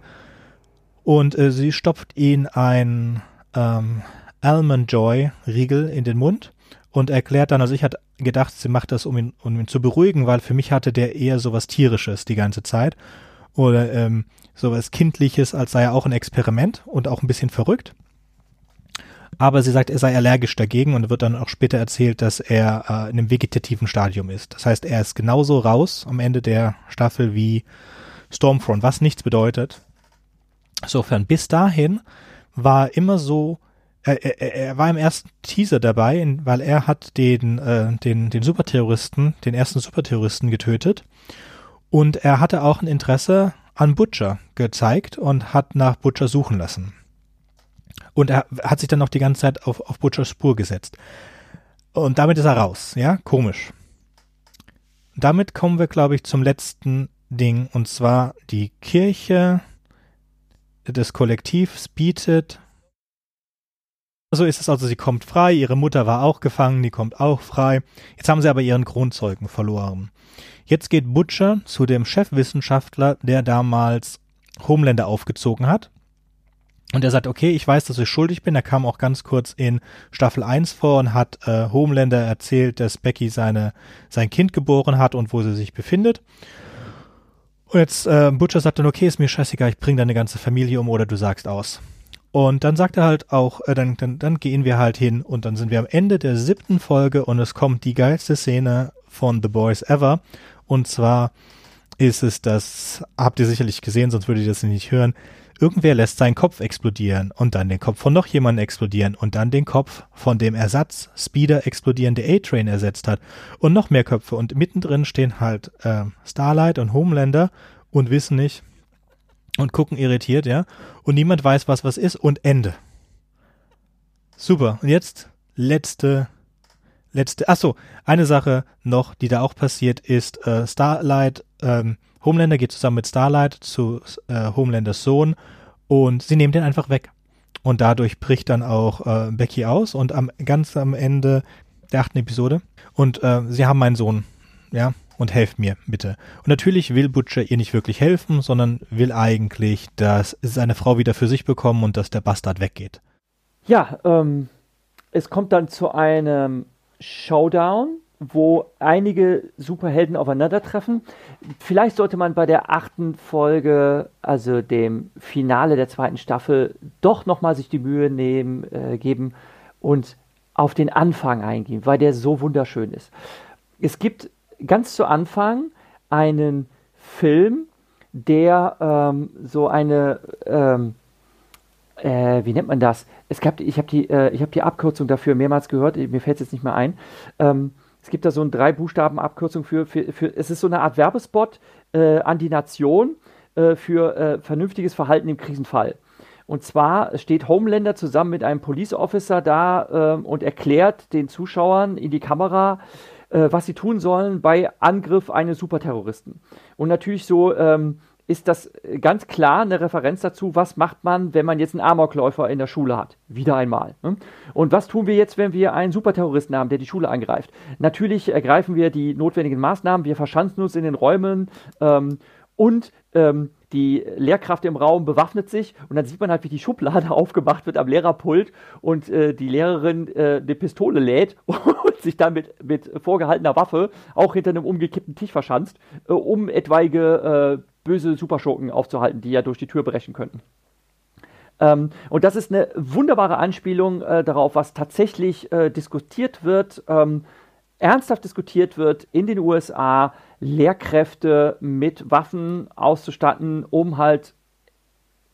Und äh, sie stopft ihn ein ähm, Almond Joy Riegel in den Mund und erklärt dann, also ich hatte gedacht, sie macht das, um ihn, um ihn zu beruhigen, weil für mich hatte der eher sowas Tierisches die ganze Zeit. Oder ähm, sowas Kindliches, als sei er auch ein Experiment und auch ein bisschen verrückt aber sie sagt, er sei allergisch dagegen und wird dann auch später erzählt, dass er äh, in einem vegetativen Stadium ist. Das heißt, er ist genauso raus am Ende der Staffel wie Stormfront, was nichts bedeutet. Insofern, bis dahin war immer so, er, er, er war im ersten Teaser dabei, weil er hat den, äh, den, den Superterroristen, den ersten Superterroristen getötet. Und er hatte auch ein Interesse an Butcher gezeigt und hat nach Butcher suchen lassen. Und er hat sich dann noch die ganze Zeit auf, auf Butchers Spur gesetzt. Und damit ist er raus, ja, komisch. Damit kommen wir, glaube ich, zum letzten Ding, und zwar die Kirche des Kollektivs bietet. So ist es also, sie kommt frei, ihre Mutter war auch gefangen, die kommt auch frei. Jetzt haben sie aber ihren Kronzeugen verloren. Jetzt geht Butcher zu dem Chefwissenschaftler, der damals Homelander aufgezogen hat. Und er sagt, okay, ich weiß, dass ich schuldig bin. Er kam auch ganz kurz in Staffel 1 vor und hat äh, Homelander erzählt, dass Becky seine, sein Kind geboren hat und wo sie sich befindet. Und jetzt äh, Butcher sagt dann, okay, ist mir scheißegal, ich bring deine ganze Familie um oder du sagst aus. Und dann sagt er halt auch, äh, dann, dann, dann gehen wir halt hin und dann sind wir am Ende der siebten Folge und es kommt die geilste Szene von The Boys Ever. Und zwar ist es das, habt ihr sicherlich gesehen, sonst würdet ihr das nicht hören, Irgendwer lässt seinen Kopf explodieren und dann den Kopf von noch jemandem explodieren und dann den Kopf von dem Ersatz Speeder explodierende A-Train ersetzt hat und noch mehr Köpfe und mittendrin stehen halt äh, Starlight und Homelander und wissen nicht und gucken irritiert, ja, und niemand weiß, was was ist und Ende. Super. Und jetzt letzte letzte ach so, eine Sache noch, die da auch passiert ist, äh, Starlight ähm, Homelander geht zusammen mit Starlight zu äh, Homelanders Sohn und sie nehmen den einfach weg. Und dadurch bricht dann auch äh, Becky aus und am ganz am Ende der achten Episode. Und äh, sie haben meinen Sohn, ja, und helft mir bitte. Und natürlich will Butcher ihr nicht wirklich helfen, sondern will eigentlich, dass seine Frau wieder für sich bekommen und dass der Bastard weggeht. Ja, ähm, es kommt dann zu einem Showdown wo einige Superhelden aufeinandertreffen. Vielleicht sollte man bei der achten Folge, also dem Finale der zweiten Staffel, doch nochmal sich die Mühe nehmen, äh, geben und auf den Anfang eingehen, weil der so wunderschön ist. Es gibt ganz zu Anfang einen Film, der ähm, so eine ähm, äh, wie nennt man das? Es gab, ich habe die, äh, hab die Abkürzung dafür mehrmals gehört, mir fällt es jetzt nicht mehr ein. Ähm, es gibt da so eine drei Buchstaben Abkürzung für, für, für, es ist so eine Art Werbespot äh, an die Nation äh, für äh, vernünftiges Verhalten im Krisenfall. Und zwar steht Homelander zusammen mit einem Police Officer da ähm, und erklärt den Zuschauern in die Kamera, äh, was sie tun sollen bei Angriff eines Superterroristen. Und natürlich so ähm, ist das ganz klar eine Referenz dazu, was macht man, wenn man jetzt einen Amokläufer in der Schule hat. Wieder einmal. Ne? Und was tun wir jetzt, wenn wir einen Superterroristen haben, der die Schule angreift? Natürlich ergreifen wir die notwendigen Maßnahmen, wir verschanzen uns in den Räumen ähm, und ähm, die Lehrkraft im Raum bewaffnet sich und dann sieht man halt, wie die Schublade aufgemacht wird am Lehrerpult und äh, die Lehrerin äh, eine Pistole lädt und sich dann mit, mit vorgehaltener Waffe auch hinter einem umgekippten Tisch verschanzt, äh, um etwaige äh, böse Superschurken aufzuhalten, die ja durch die Tür brechen könnten. Ähm, und das ist eine wunderbare Anspielung äh, darauf, was tatsächlich äh, diskutiert wird, ähm, ernsthaft diskutiert wird in den USA, Lehrkräfte mit Waffen auszustatten, um halt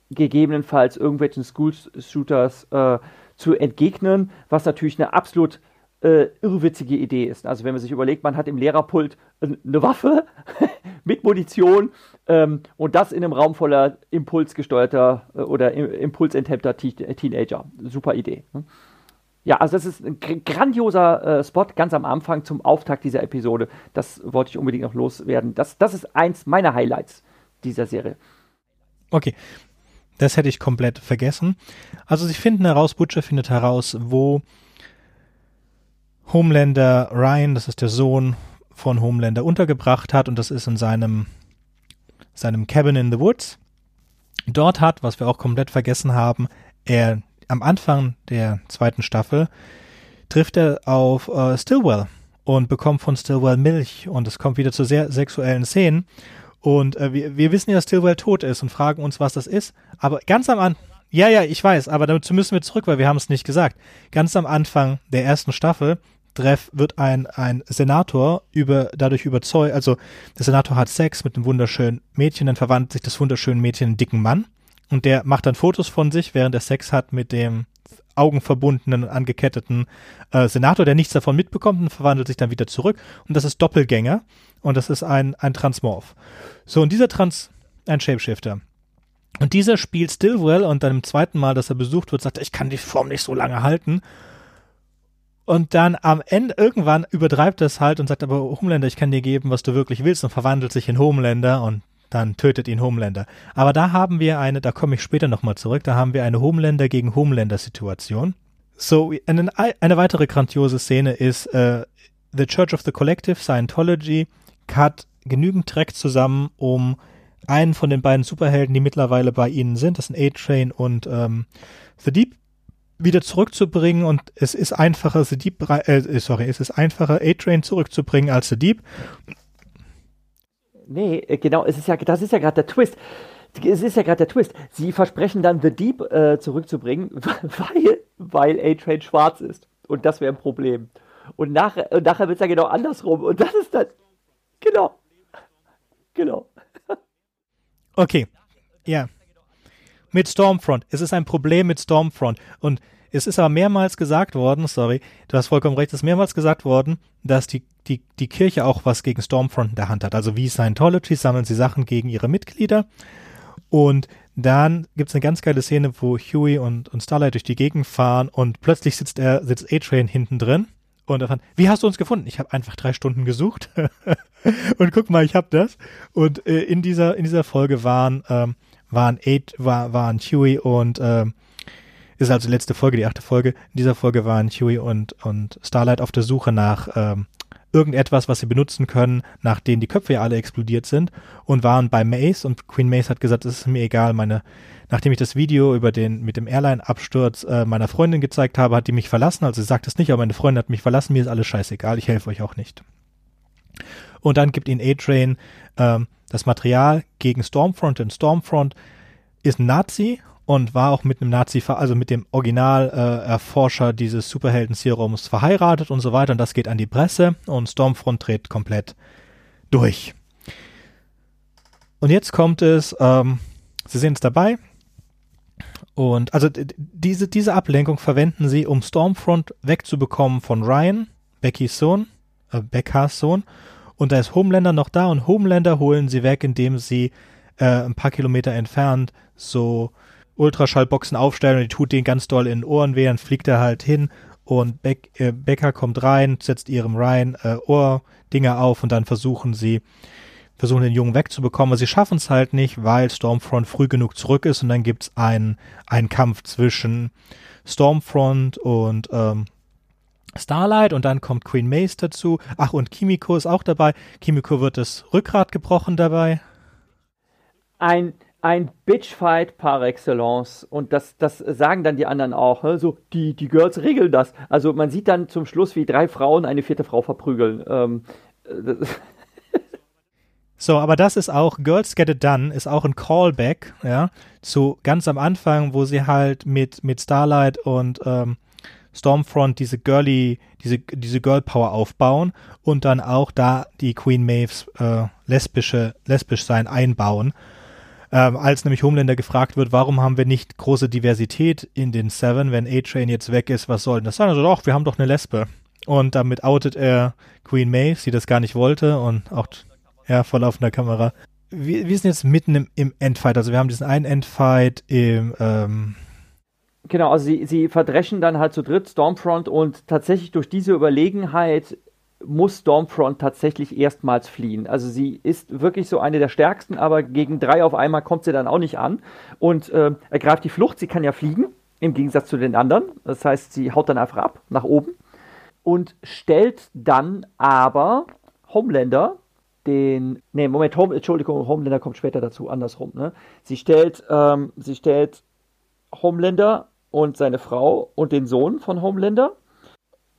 gegebenenfalls irgendwelchen School-Shooters äh, zu entgegnen, was natürlich eine absolut äh, irrwitzige Idee ist. Also wenn man sich überlegt, man hat im Lehrerpult eine Waffe mit Munition ähm, und das in einem Raum voller impulsgesteuerter äh, oder impulsenthemmter Teenager. Super Idee. Ne? Ja, also das ist ein grandioser äh, Spot ganz am Anfang zum Auftakt dieser Episode. Das wollte ich unbedingt noch loswerden. Das, das ist eins meiner Highlights dieser Serie. Okay, das hätte ich komplett vergessen. Also sie finden heraus, Butcher findet heraus, wo Homelander Ryan, das ist der Sohn von Homelander, untergebracht hat und das ist in seinem, seinem Cabin in the Woods. Dort hat, was wir auch komplett vergessen haben, er am Anfang der zweiten Staffel trifft er auf äh, Stillwell und bekommt von Stillwell Milch und es kommt wieder zu sehr sexuellen Szenen und äh, wir, wir wissen ja, dass Stillwell tot ist und fragen uns, was das ist, aber ganz am Anfang ja, ja, ich weiß, aber dazu müssen wir zurück, weil wir haben es nicht gesagt. Ganz am Anfang der ersten Staffel Treff wird ein, ein Senator über, dadurch überzeugt, also der Senator hat Sex mit einem wunderschönen Mädchen, dann verwandelt sich das wunderschöne Mädchen in einen dicken Mann und der macht dann Fotos von sich, während er Sex hat mit dem augenverbundenen, angeketteten äh, Senator, der nichts davon mitbekommt und verwandelt sich dann wieder zurück und das ist Doppelgänger und das ist ein, ein Transmorph. So, und dieser Trans, ein Shapeshifter. Und dieser spielt Stillwell und dann im zweiten Mal, dass er besucht wird, sagt er, ich kann die Form nicht so lange halten und dann am Ende irgendwann übertreibt es halt und sagt aber Homelander, ich kann dir geben, was du wirklich willst und verwandelt sich in Homelander und dann tötet ihn Homelander. Aber da haben wir eine, da komme ich später nochmal zurück, da haben wir eine Homelander gegen Homelander Situation. So, eine, eine weitere grandiose Szene ist äh, The Church of the Collective, Scientology, hat genügend Dreck zusammen, um einen von den beiden Superhelden, die mittlerweile bei ihnen sind, das sind A-Train und ähm, The Deep, wieder zurückzubringen und es ist einfacher, The Deep, äh, sorry, es ist einfacher, A-Train zurückzubringen als The Deep. Nee, äh, genau, es ist ja, das ist ja gerade der Twist. Es ist ja gerade der Twist. Sie versprechen dann The Deep äh, zurückzubringen, weil, weil A-Train schwarz ist. Und das wäre ein Problem. Und nachher, nachher wird es ja genau andersrum. Und das ist dann. Genau. Genau. Okay. Ja mit Stormfront. Es ist ein Problem mit Stormfront. Und es ist aber mehrmals gesagt worden, sorry, du hast vollkommen recht, es ist mehrmals gesagt worden, dass die, die, die Kirche auch was gegen Stormfront in der Hand hat. Also wie Scientology sammeln sie Sachen gegen ihre Mitglieder. Und dann gibt es eine ganz geile Szene, wo Huey und, und Starlight durch die Gegend fahren und plötzlich sitzt er, sitzt A-Train hinten drin und er fand, wie hast du uns gefunden? Ich habe einfach drei Stunden gesucht und guck mal, ich habe das. Und äh, in dieser in dieser Folge waren ähm, waren, eight, war, waren Huey und äh, ist also die letzte Folge, die achte Folge. In dieser Folge waren Huey und, und Starlight auf der Suche nach ähm, irgendetwas, was sie benutzen können, nachdem die Köpfe ja alle explodiert sind und waren bei Mace und Queen Mace hat gesagt, es ist mir egal, meine, nachdem ich das Video über den, mit dem Airline-Absturz äh, meiner Freundin gezeigt habe, hat die mich verlassen, also sie sagt es nicht, aber meine Freundin hat mich verlassen, mir ist alles scheißegal, ich helfe euch auch nicht. Und dann gibt ihnen A-Train ähm, das Material gegen Stormfront, denn Stormfront ist Nazi und war auch mit einem Nazi, also mit dem Original-Erforscher äh, dieses Superhelden-Serums verheiratet und so weiter. Und das geht an die Presse und Stormfront dreht komplett durch. Und jetzt kommt es, ähm, Sie sehen es dabei. Und also diese, diese Ablenkung verwenden sie, um Stormfront wegzubekommen von Ryan, Beckys Sohn, äh, Beckas Sohn, und da ist Homelander noch da und Homelander holen sie weg, indem sie äh, ein paar Kilometer entfernt so Ultraschallboxen aufstellen und die tut den ganz doll in Ohren weh, dann fliegt er halt hin und Beck, äh, Becker kommt rein, setzt ihrem Ryan äh, Ohrdinger auf und dann versuchen sie, versuchen den Jungen wegzubekommen, aber sie schaffen es halt nicht, weil Stormfront früh genug zurück ist und dann gibt's einen, einen Kampf zwischen Stormfront und ähm, Starlight und dann kommt Queen Mace dazu. Ach, und Kimiko ist auch dabei. Kimiko wird das Rückgrat gebrochen dabei. Ein, ein Bitchfight par excellence. Und das, das sagen dann die anderen auch. So, die, die Girls regeln das. Also man sieht dann zum Schluss, wie drei Frauen eine vierte Frau verprügeln. Ähm, so, aber das ist auch, Girls Get It Done ist auch ein Callback, ja, zu ganz am Anfang, wo sie halt mit, mit Starlight und ähm, Stormfront diese girly, diese, diese Girl Power aufbauen und dann auch da die Queen Maves äh, lesbische, lesbisch sein einbauen. Ähm, als nämlich Homelander gefragt wird, warum haben wir nicht große Diversität in den Seven, wenn A-Train jetzt weg ist, was soll denn das sein? Also doch, wir haben doch eine Lesbe. Und damit outet er Queen Maeve, die das gar nicht wollte und auch ja, vor laufender Kamera. Wir, wir sind jetzt mitten im, im Endfight, also wir haben diesen einen Endfight im ähm, Genau, also sie, sie verdreschen dann halt zu dritt Stormfront und tatsächlich durch diese Überlegenheit muss Stormfront tatsächlich erstmals fliehen. Also sie ist wirklich so eine der stärksten, aber gegen drei auf einmal kommt sie dann auch nicht an und äh, ergreift die Flucht. Sie kann ja fliegen, im Gegensatz zu den anderen. Das heißt, sie haut dann einfach ab, nach oben und stellt dann aber Homelander, den, nee, Moment, Home, Entschuldigung, Homelander kommt später dazu, andersrum, ne? Sie stellt, ähm, sie stellt Homelander und seine Frau und den Sohn von Homelander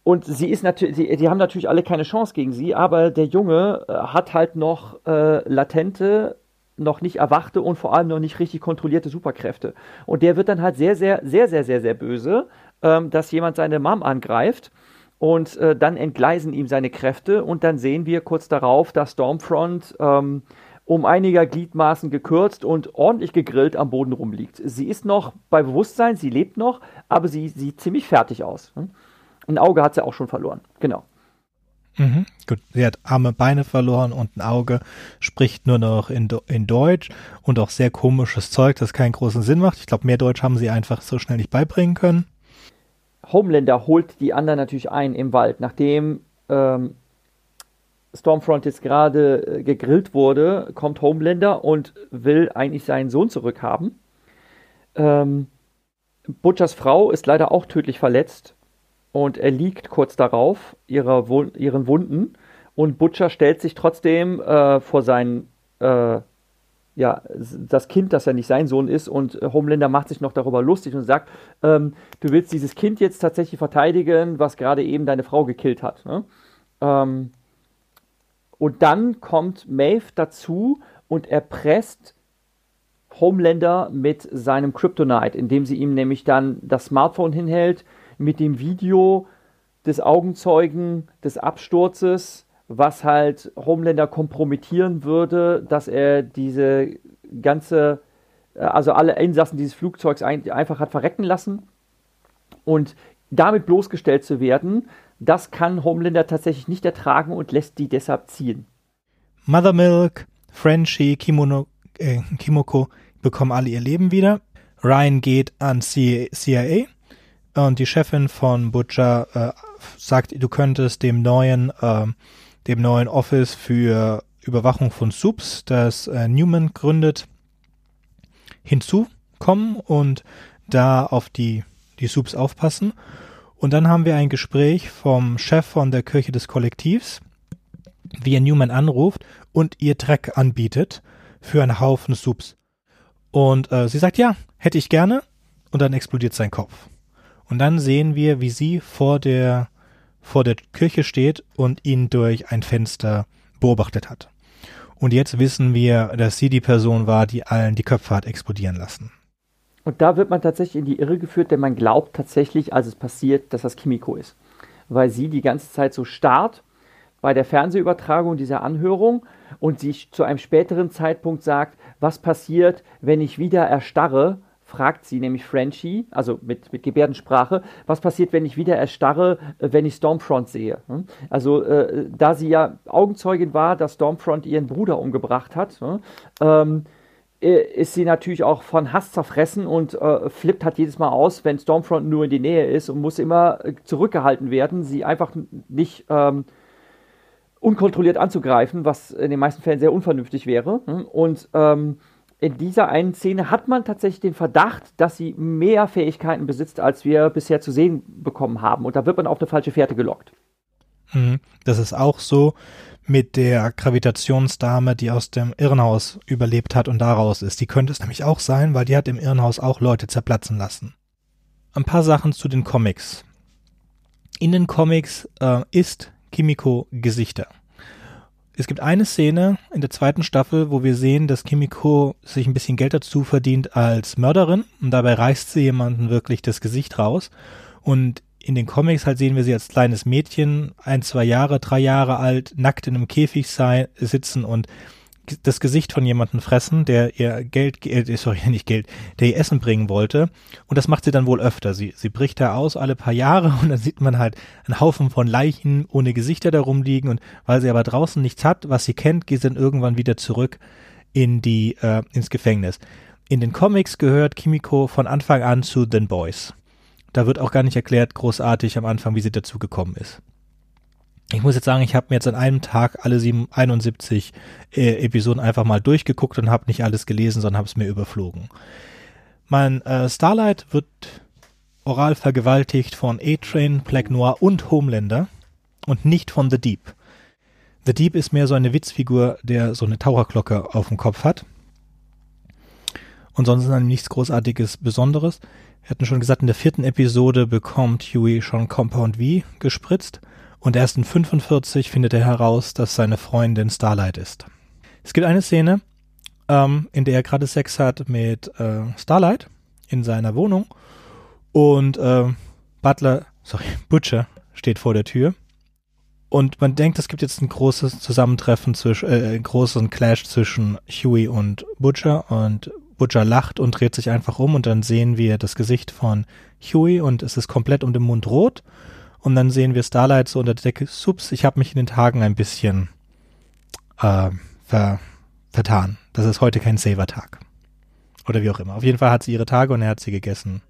und sie ist natürlich, die haben natürlich alle keine Chance gegen sie, aber der Junge äh, hat halt noch äh, latente, noch nicht erwachte und vor allem noch nicht richtig kontrollierte Superkräfte. Und der wird dann halt sehr, sehr, sehr, sehr, sehr, sehr böse, ähm, dass jemand seine Mom angreift. Und äh, dann entgleisen ihm seine Kräfte und dann sehen wir kurz darauf, dass Stormfront ähm, um einiger Gliedmaßen gekürzt und ordentlich gegrillt am Boden rumliegt. Sie ist noch bei Bewusstsein, sie lebt noch, aber sie sieht ziemlich fertig aus. Hm? Ein Auge hat sie auch schon verloren. Genau. Mhm, gut, sie hat arme Beine verloren und ein Auge, spricht nur noch in, in Deutsch und auch sehr komisches Zeug, das keinen großen Sinn macht. Ich glaube, mehr Deutsch haben sie einfach so schnell nicht beibringen können. Homelander holt die anderen natürlich ein im Wald, nachdem ähm, Stormfront jetzt gerade äh, gegrillt wurde, kommt Homelander und will eigentlich seinen Sohn zurückhaben. Ähm, Butchers Frau ist leider auch tödlich verletzt und er liegt kurz darauf ihrer, ihren Wunden und Butcher stellt sich trotzdem äh, vor sein äh, ja, das Kind, das ja nicht sein Sohn ist und äh, Homelander macht sich noch darüber lustig und sagt, ähm, du willst dieses Kind jetzt tatsächlich verteidigen, was gerade eben deine Frau gekillt hat. Ne? Ähm, und dann kommt Maeve dazu und erpresst Homelander mit seinem Kryptonite, indem sie ihm nämlich dann das Smartphone hinhält, mit dem Video des Augenzeugen des Absturzes, was halt Homelander kompromittieren würde, dass er diese ganze, äh, also alle Insassen dieses Flugzeugs einfach hat verrecken lassen. Und damit bloßgestellt zu werden, das kann Homelander tatsächlich nicht ertragen und lässt die deshalb ziehen. Mother Milk, Frenchie, Kimono, äh, Kimoko bekommen alle ihr Leben wieder. Ryan geht an CIA und die Chefin von Butcher äh, sagt, du könntest dem neuen, äh, dem neuen Office für Überwachung von Subs, das äh, Newman gründet, hinzukommen und da auf die, die Subs aufpassen. Und dann haben wir ein Gespräch vom Chef von der Kirche des Kollektivs, wie er Newman anruft und ihr Dreck anbietet für einen Haufen Subs. Und äh, sie sagt, ja, hätte ich gerne. Und dann explodiert sein Kopf. Und dann sehen wir, wie sie vor der, vor der Kirche steht und ihn durch ein Fenster beobachtet hat. Und jetzt wissen wir, dass sie die Person war, die allen die Köpfe hat explodieren lassen. Und da wird man tatsächlich in die Irre geführt, denn man glaubt tatsächlich, als es passiert, dass das Kimiko ist. Weil sie die ganze Zeit so starrt bei der Fernsehübertragung dieser Anhörung und sich zu einem späteren Zeitpunkt sagt, was passiert, wenn ich wieder erstarre fragt sie nämlich Frenchie, also mit, mit Gebärdensprache, was passiert, wenn ich wieder erstarre, äh, wenn ich Stormfront sehe. Hm? Also äh, da sie ja Augenzeugin war, dass Stormfront ihren Bruder umgebracht hat, hm? ähm, äh, ist sie natürlich auch von Hass zerfressen und äh, flippt halt jedes Mal aus, wenn Stormfront nur in die Nähe ist und muss immer äh, zurückgehalten werden, sie einfach nicht ähm, unkontrolliert anzugreifen, was in den meisten Fällen sehr unvernünftig wäre. Hm? Und ähm, in dieser einen Szene hat man tatsächlich den Verdacht, dass sie mehr Fähigkeiten besitzt, als wir bisher zu sehen bekommen haben. Und da wird man auf eine falsche Fährte gelockt. Mhm. Das ist auch so mit der Gravitationsdame, die aus dem Irrenhaus überlebt hat und daraus ist. Die könnte es nämlich auch sein, weil die hat im Irrenhaus auch Leute zerplatzen lassen. Ein paar Sachen zu den Comics. In den Comics äh, ist Kimiko Gesichter. Es gibt eine Szene in der zweiten Staffel, wo wir sehen, dass Kimiko sich ein bisschen Geld dazu verdient als Mörderin und dabei reißt sie jemanden wirklich das Gesicht raus. Und in den Comics halt sehen wir sie als kleines Mädchen, ein, zwei Jahre, drei Jahre alt, nackt in einem Käfig sei, sitzen und das Gesicht von jemandem fressen, der ihr Geld, äh, sorry, nicht Geld, der ihr Essen bringen wollte. Und das macht sie dann wohl öfter. Sie, sie bricht da aus alle paar Jahre und dann sieht man halt einen Haufen von Leichen ohne Gesichter da rumliegen. Und weil sie aber draußen nichts hat, was sie kennt, geht sie dann irgendwann wieder zurück in die, äh, ins Gefängnis. In den Comics gehört Kimiko von Anfang an zu den Boys. Da wird auch gar nicht erklärt, großartig am Anfang, wie sie dazu gekommen ist. Ich muss jetzt sagen, ich habe mir jetzt an einem Tag alle 71 äh, Episoden einfach mal durchgeguckt und habe nicht alles gelesen, sondern habe es mir überflogen. Mein äh, Starlight wird oral vergewaltigt von A-Train, Black Noir und Homelander und nicht von The Deep. The Deep ist mehr so eine Witzfigur, der so eine Taucherglocke auf dem Kopf hat. Und sonst ist nichts Großartiges Besonderes. Wir hatten schon gesagt, in der vierten Episode bekommt Huey schon Compound V gespritzt und erst in 45 findet er heraus, dass seine Freundin Starlight ist. Es gibt eine Szene, ähm, in der er gerade Sex hat mit äh, Starlight in seiner Wohnung und äh, Butler, sorry, Butcher steht vor der Tür und man denkt, es gibt jetzt ein großes Zusammentreffen zwischen, äh, großen Clash zwischen Huey und Butcher und Butcher lacht und dreht sich einfach um und dann sehen wir das Gesicht von Huey und es ist komplett um den Mund rot und dann sehen wir Starlight so unter der Decke, sups, ich habe mich in den Tagen ein bisschen äh, ver, vertan. Das ist heute kein Saver-Tag. Oder wie auch immer. Auf jeden Fall hat sie ihre Tage und er hat sie gegessen.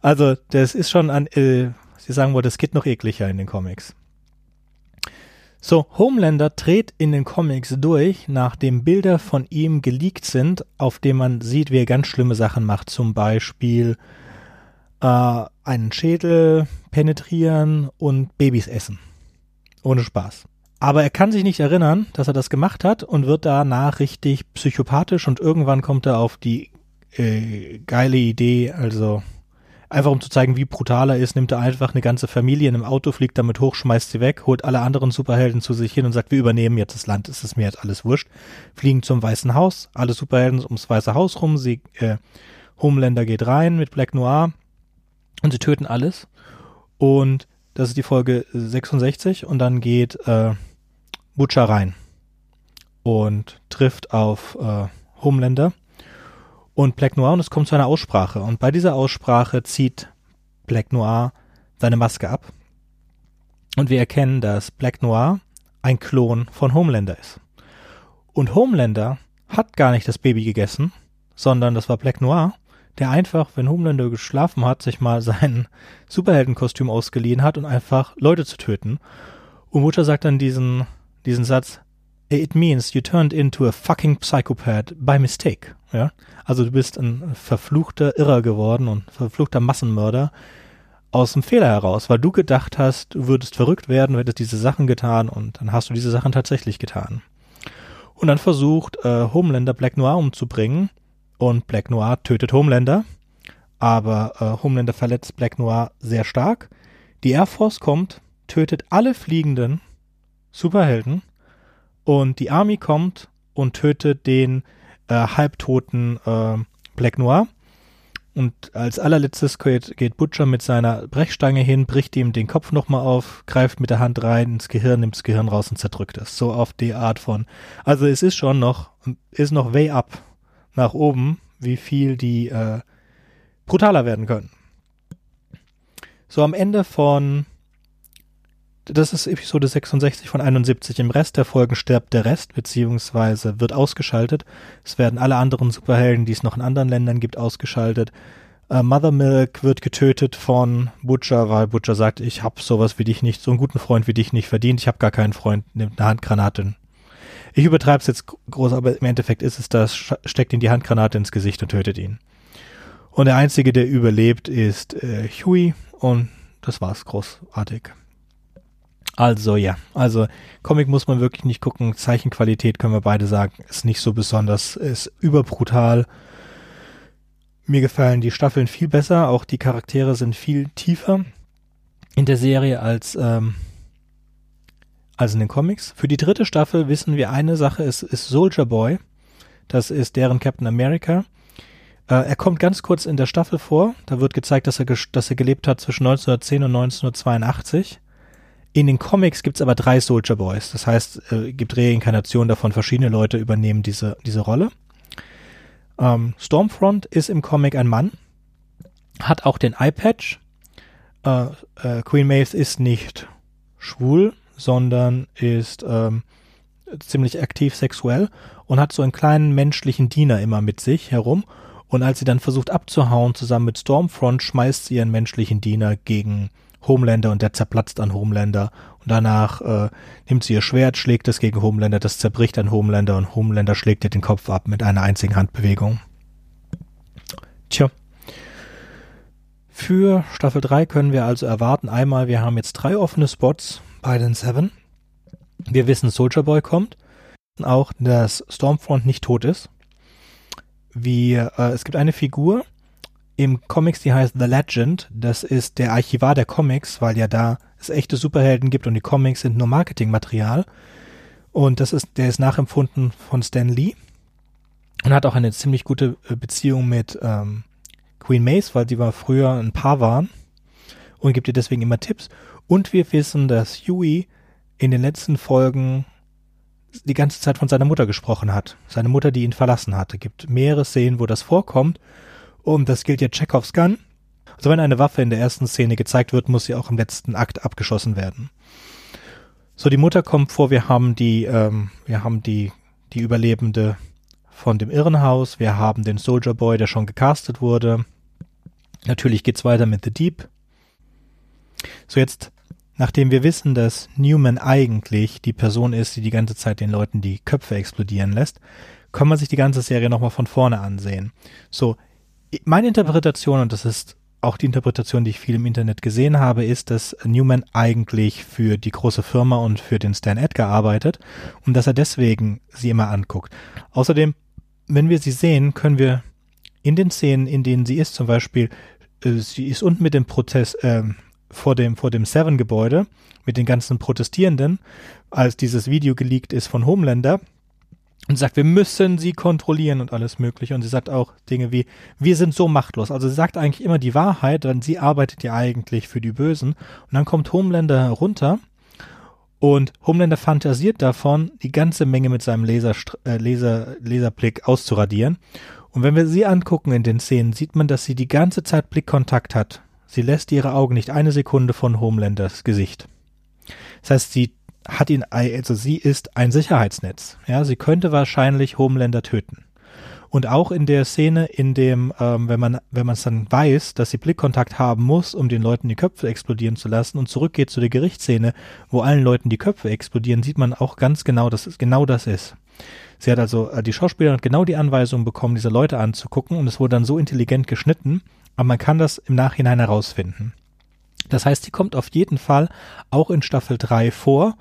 Also, das ist schon an, äh, sie sagen wohl, das geht noch ekliger in den Comics. So, Homelander dreht in den Comics durch, nachdem Bilder von ihm geleakt sind, auf dem man sieht, wie er ganz schlimme Sachen macht. Zum Beispiel äh, einen Schädel penetrieren und Babys essen. Ohne Spaß. Aber er kann sich nicht erinnern, dass er das gemacht hat und wird danach richtig psychopathisch und irgendwann kommt er auf die äh, geile Idee, also einfach um zu zeigen, wie brutal er ist, nimmt er einfach eine ganze Familie in einem Auto, fliegt damit hoch, schmeißt sie weg, holt alle anderen Superhelden zu sich hin und sagt, wir übernehmen jetzt das Land, es ist mir jetzt alles wurscht. Fliegen zum Weißen Haus, alle Superhelden ums Weiße Haus rum, sie, äh, Homelander geht rein mit Black Noir, und sie töten alles. Und das ist die Folge 66 und dann geht äh, Butcher rein und trifft auf äh, Homelander und Black Noir und es kommt zu einer Aussprache. Und bei dieser Aussprache zieht Black Noir seine Maske ab. Und wir erkennen, dass Black Noir ein Klon von Homelander ist. Und Homelander hat gar nicht das Baby gegessen, sondern das war Black Noir der einfach, wenn Homelander geschlafen hat, sich mal sein Superheldenkostüm ausgeliehen hat und einfach Leute zu töten. Und Mutter sagt dann diesen, diesen Satz, It means you turned into a fucking psychopath by mistake. Ja? Also du bist ein verfluchter Irrer geworden und verfluchter Massenmörder aus dem Fehler heraus, weil du gedacht hast, du würdest verrückt werden, du hättest diese Sachen getan und dann hast du diese Sachen tatsächlich getan. Und dann versucht äh, Homelander Black Noir umzubringen und Black Noir tötet Homelander, aber äh, Homelander verletzt Black Noir sehr stark. Die Air Force kommt, tötet alle fliegenden Superhelden und die Army kommt und tötet den äh, halbtoten äh, Black Noir. Und als allerletztes geht, geht, Butcher mit seiner Brechstange hin, bricht ihm den Kopf nochmal auf, greift mit der Hand rein ins Gehirn, nimmt das Gehirn raus und zerdrückt es. So auf die Art von. Also es ist schon noch, ist noch way up nach oben, wie viel die äh, brutaler werden können. So am Ende von das ist Episode 66 von 71. Im Rest der Folgen stirbt der Rest, beziehungsweise wird ausgeschaltet. Es werden alle anderen Superhelden, die es noch in anderen Ländern gibt, ausgeschaltet. Äh, Mother Milk wird getötet von Butcher, weil Butcher sagt, ich hab sowas wie dich nicht, so einen guten Freund wie dich nicht verdient. Ich habe gar keinen Freund, nimmt eine Handgranate ich übertreibe es jetzt groß, aber im Endeffekt ist es das, steckt ihm die Handgranate ins Gesicht und tötet ihn. Und der Einzige, der überlebt, ist äh, Huey und das war's großartig. Also ja, also Comic muss man wirklich nicht gucken. Zeichenqualität können wir beide sagen, ist nicht so besonders, ist überbrutal. Mir gefallen die Staffeln viel besser, auch die Charaktere sind viel tiefer in der Serie als, ähm, als in den Comics. Für die dritte Staffel wissen wir eine Sache, es ist Soldier Boy. Das ist deren Captain America. Äh, er kommt ganz kurz in der Staffel vor. Da wird gezeigt, dass er, dass er gelebt hat zwischen 1910 und 1982 in den Comics gibt es aber drei Soldier Boys. Das heißt, äh, gibt Reinkarnationen davon, verschiedene Leute übernehmen diese, diese Rolle. Ähm, Stormfront ist im Comic ein Mann, hat auch den Eye-Patch. Äh, äh, Queen Maeve ist nicht schwul, sondern ist ähm, ziemlich aktiv sexuell und hat so einen kleinen menschlichen Diener immer mit sich herum. Und als sie dann versucht abzuhauen, zusammen mit Stormfront, schmeißt sie ihren menschlichen Diener gegen Homelander und der zerplatzt an Homelander. Und danach äh, nimmt sie ihr Schwert, schlägt es gegen Homelander, das zerbricht an Homelander und Homelander schlägt ihr den Kopf ab mit einer einzigen Handbewegung. Tja. Für Staffel 3 können wir also erwarten, einmal, wir haben jetzt drei offene Spots bei den Seven. Wir wissen, Soldier Boy kommt. Auch, dass Stormfront nicht tot ist. Wie, äh, es gibt eine Figur, im Comics, die heißt The Legend. Das ist der Archivar der Comics, weil ja da es echte Superhelden gibt und die Comics sind nur Marketingmaterial. Und das ist, der ist nachempfunden von Stan Lee und hat auch eine ziemlich gute äh, Beziehung mit ähm, Queen Mace, weil die war früher ein Paar waren und gibt ihr deswegen immer Tipps. Und wir wissen, dass Huey in den letzten Folgen die ganze Zeit von seiner Mutter gesprochen hat. Seine Mutter, die ihn verlassen hatte. Gibt mehrere Szenen, wo das vorkommt und das gilt ja Chekhovs Gun. Also wenn eine Waffe in der ersten Szene gezeigt wird, muss sie auch im letzten Akt abgeschossen werden. So, die Mutter kommt vor, wir haben die, ähm, wir haben die, die Überlebende von dem Irrenhaus, wir haben den Soldier Boy, der schon gecastet wurde. Natürlich geht's weiter mit The Deep. So jetzt, nachdem wir wissen, dass Newman eigentlich die Person ist, die die ganze Zeit den Leuten die Köpfe explodieren lässt, kann man sich die ganze Serie nochmal von vorne ansehen. So, meine Interpretation, und das ist auch die Interpretation, die ich viel im Internet gesehen habe, ist, dass Newman eigentlich für die große Firma und für den Stan Edgar arbeitet und dass er deswegen sie immer anguckt. Außerdem, wenn wir sie sehen, können wir in den Szenen, in denen sie ist, zum Beispiel, äh, sie ist unten mit dem Protest, äh, vor dem, vor dem Seven-Gebäude mit den ganzen Protestierenden, als dieses Video geleakt ist von Homelander, und sagt, wir müssen sie kontrollieren und alles mögliche. Und sie sagt auch Dinge wie, wir sind so machtlos. Also sie sagt eigentlich immer die Wahrheit, denn sie arbeitet ja eigentlich für die Bösen. Und dann kommt Homelander herunter und Homelander fantasiert davon, die ganze Menge mit seinem Laser, äh, Laser, Laserblick auszuradieren. Und wenn wir sie angucken in den Szenen, sieht man, dass sie die ganze Zeit Blickkontakt hat. Sie lässt ihre Augen nicht eine Sekunde von Homelanders Gesicht. Das heißt, sie hat ihn, also sie ist ein Sicherheitsnetz. Ja, sie könnte wahrscheinlich Homelander töten. Und auch in der Szene, in dem, ähm, wenn man, wenn man es dann weiß, dass sie Blickkontakt haben muss, um den Leuten die Köpfe explodieren zu lassen und zurückgeht zu der Gerichtsszene, wo allen Leuten die Köpfe explodieren, sieht man auch ganz genau, dass es genau das ist. Sie hat also, äh, die Schauspielerin genau die Anweisung bekommen, diese Leute anzugucken und es wurde dann so intelligent geschnitten, aber man kann das im Nachhinein herausfinden. Das heißt, sie kommt auf jeden Fall auch in Staffel 3 vor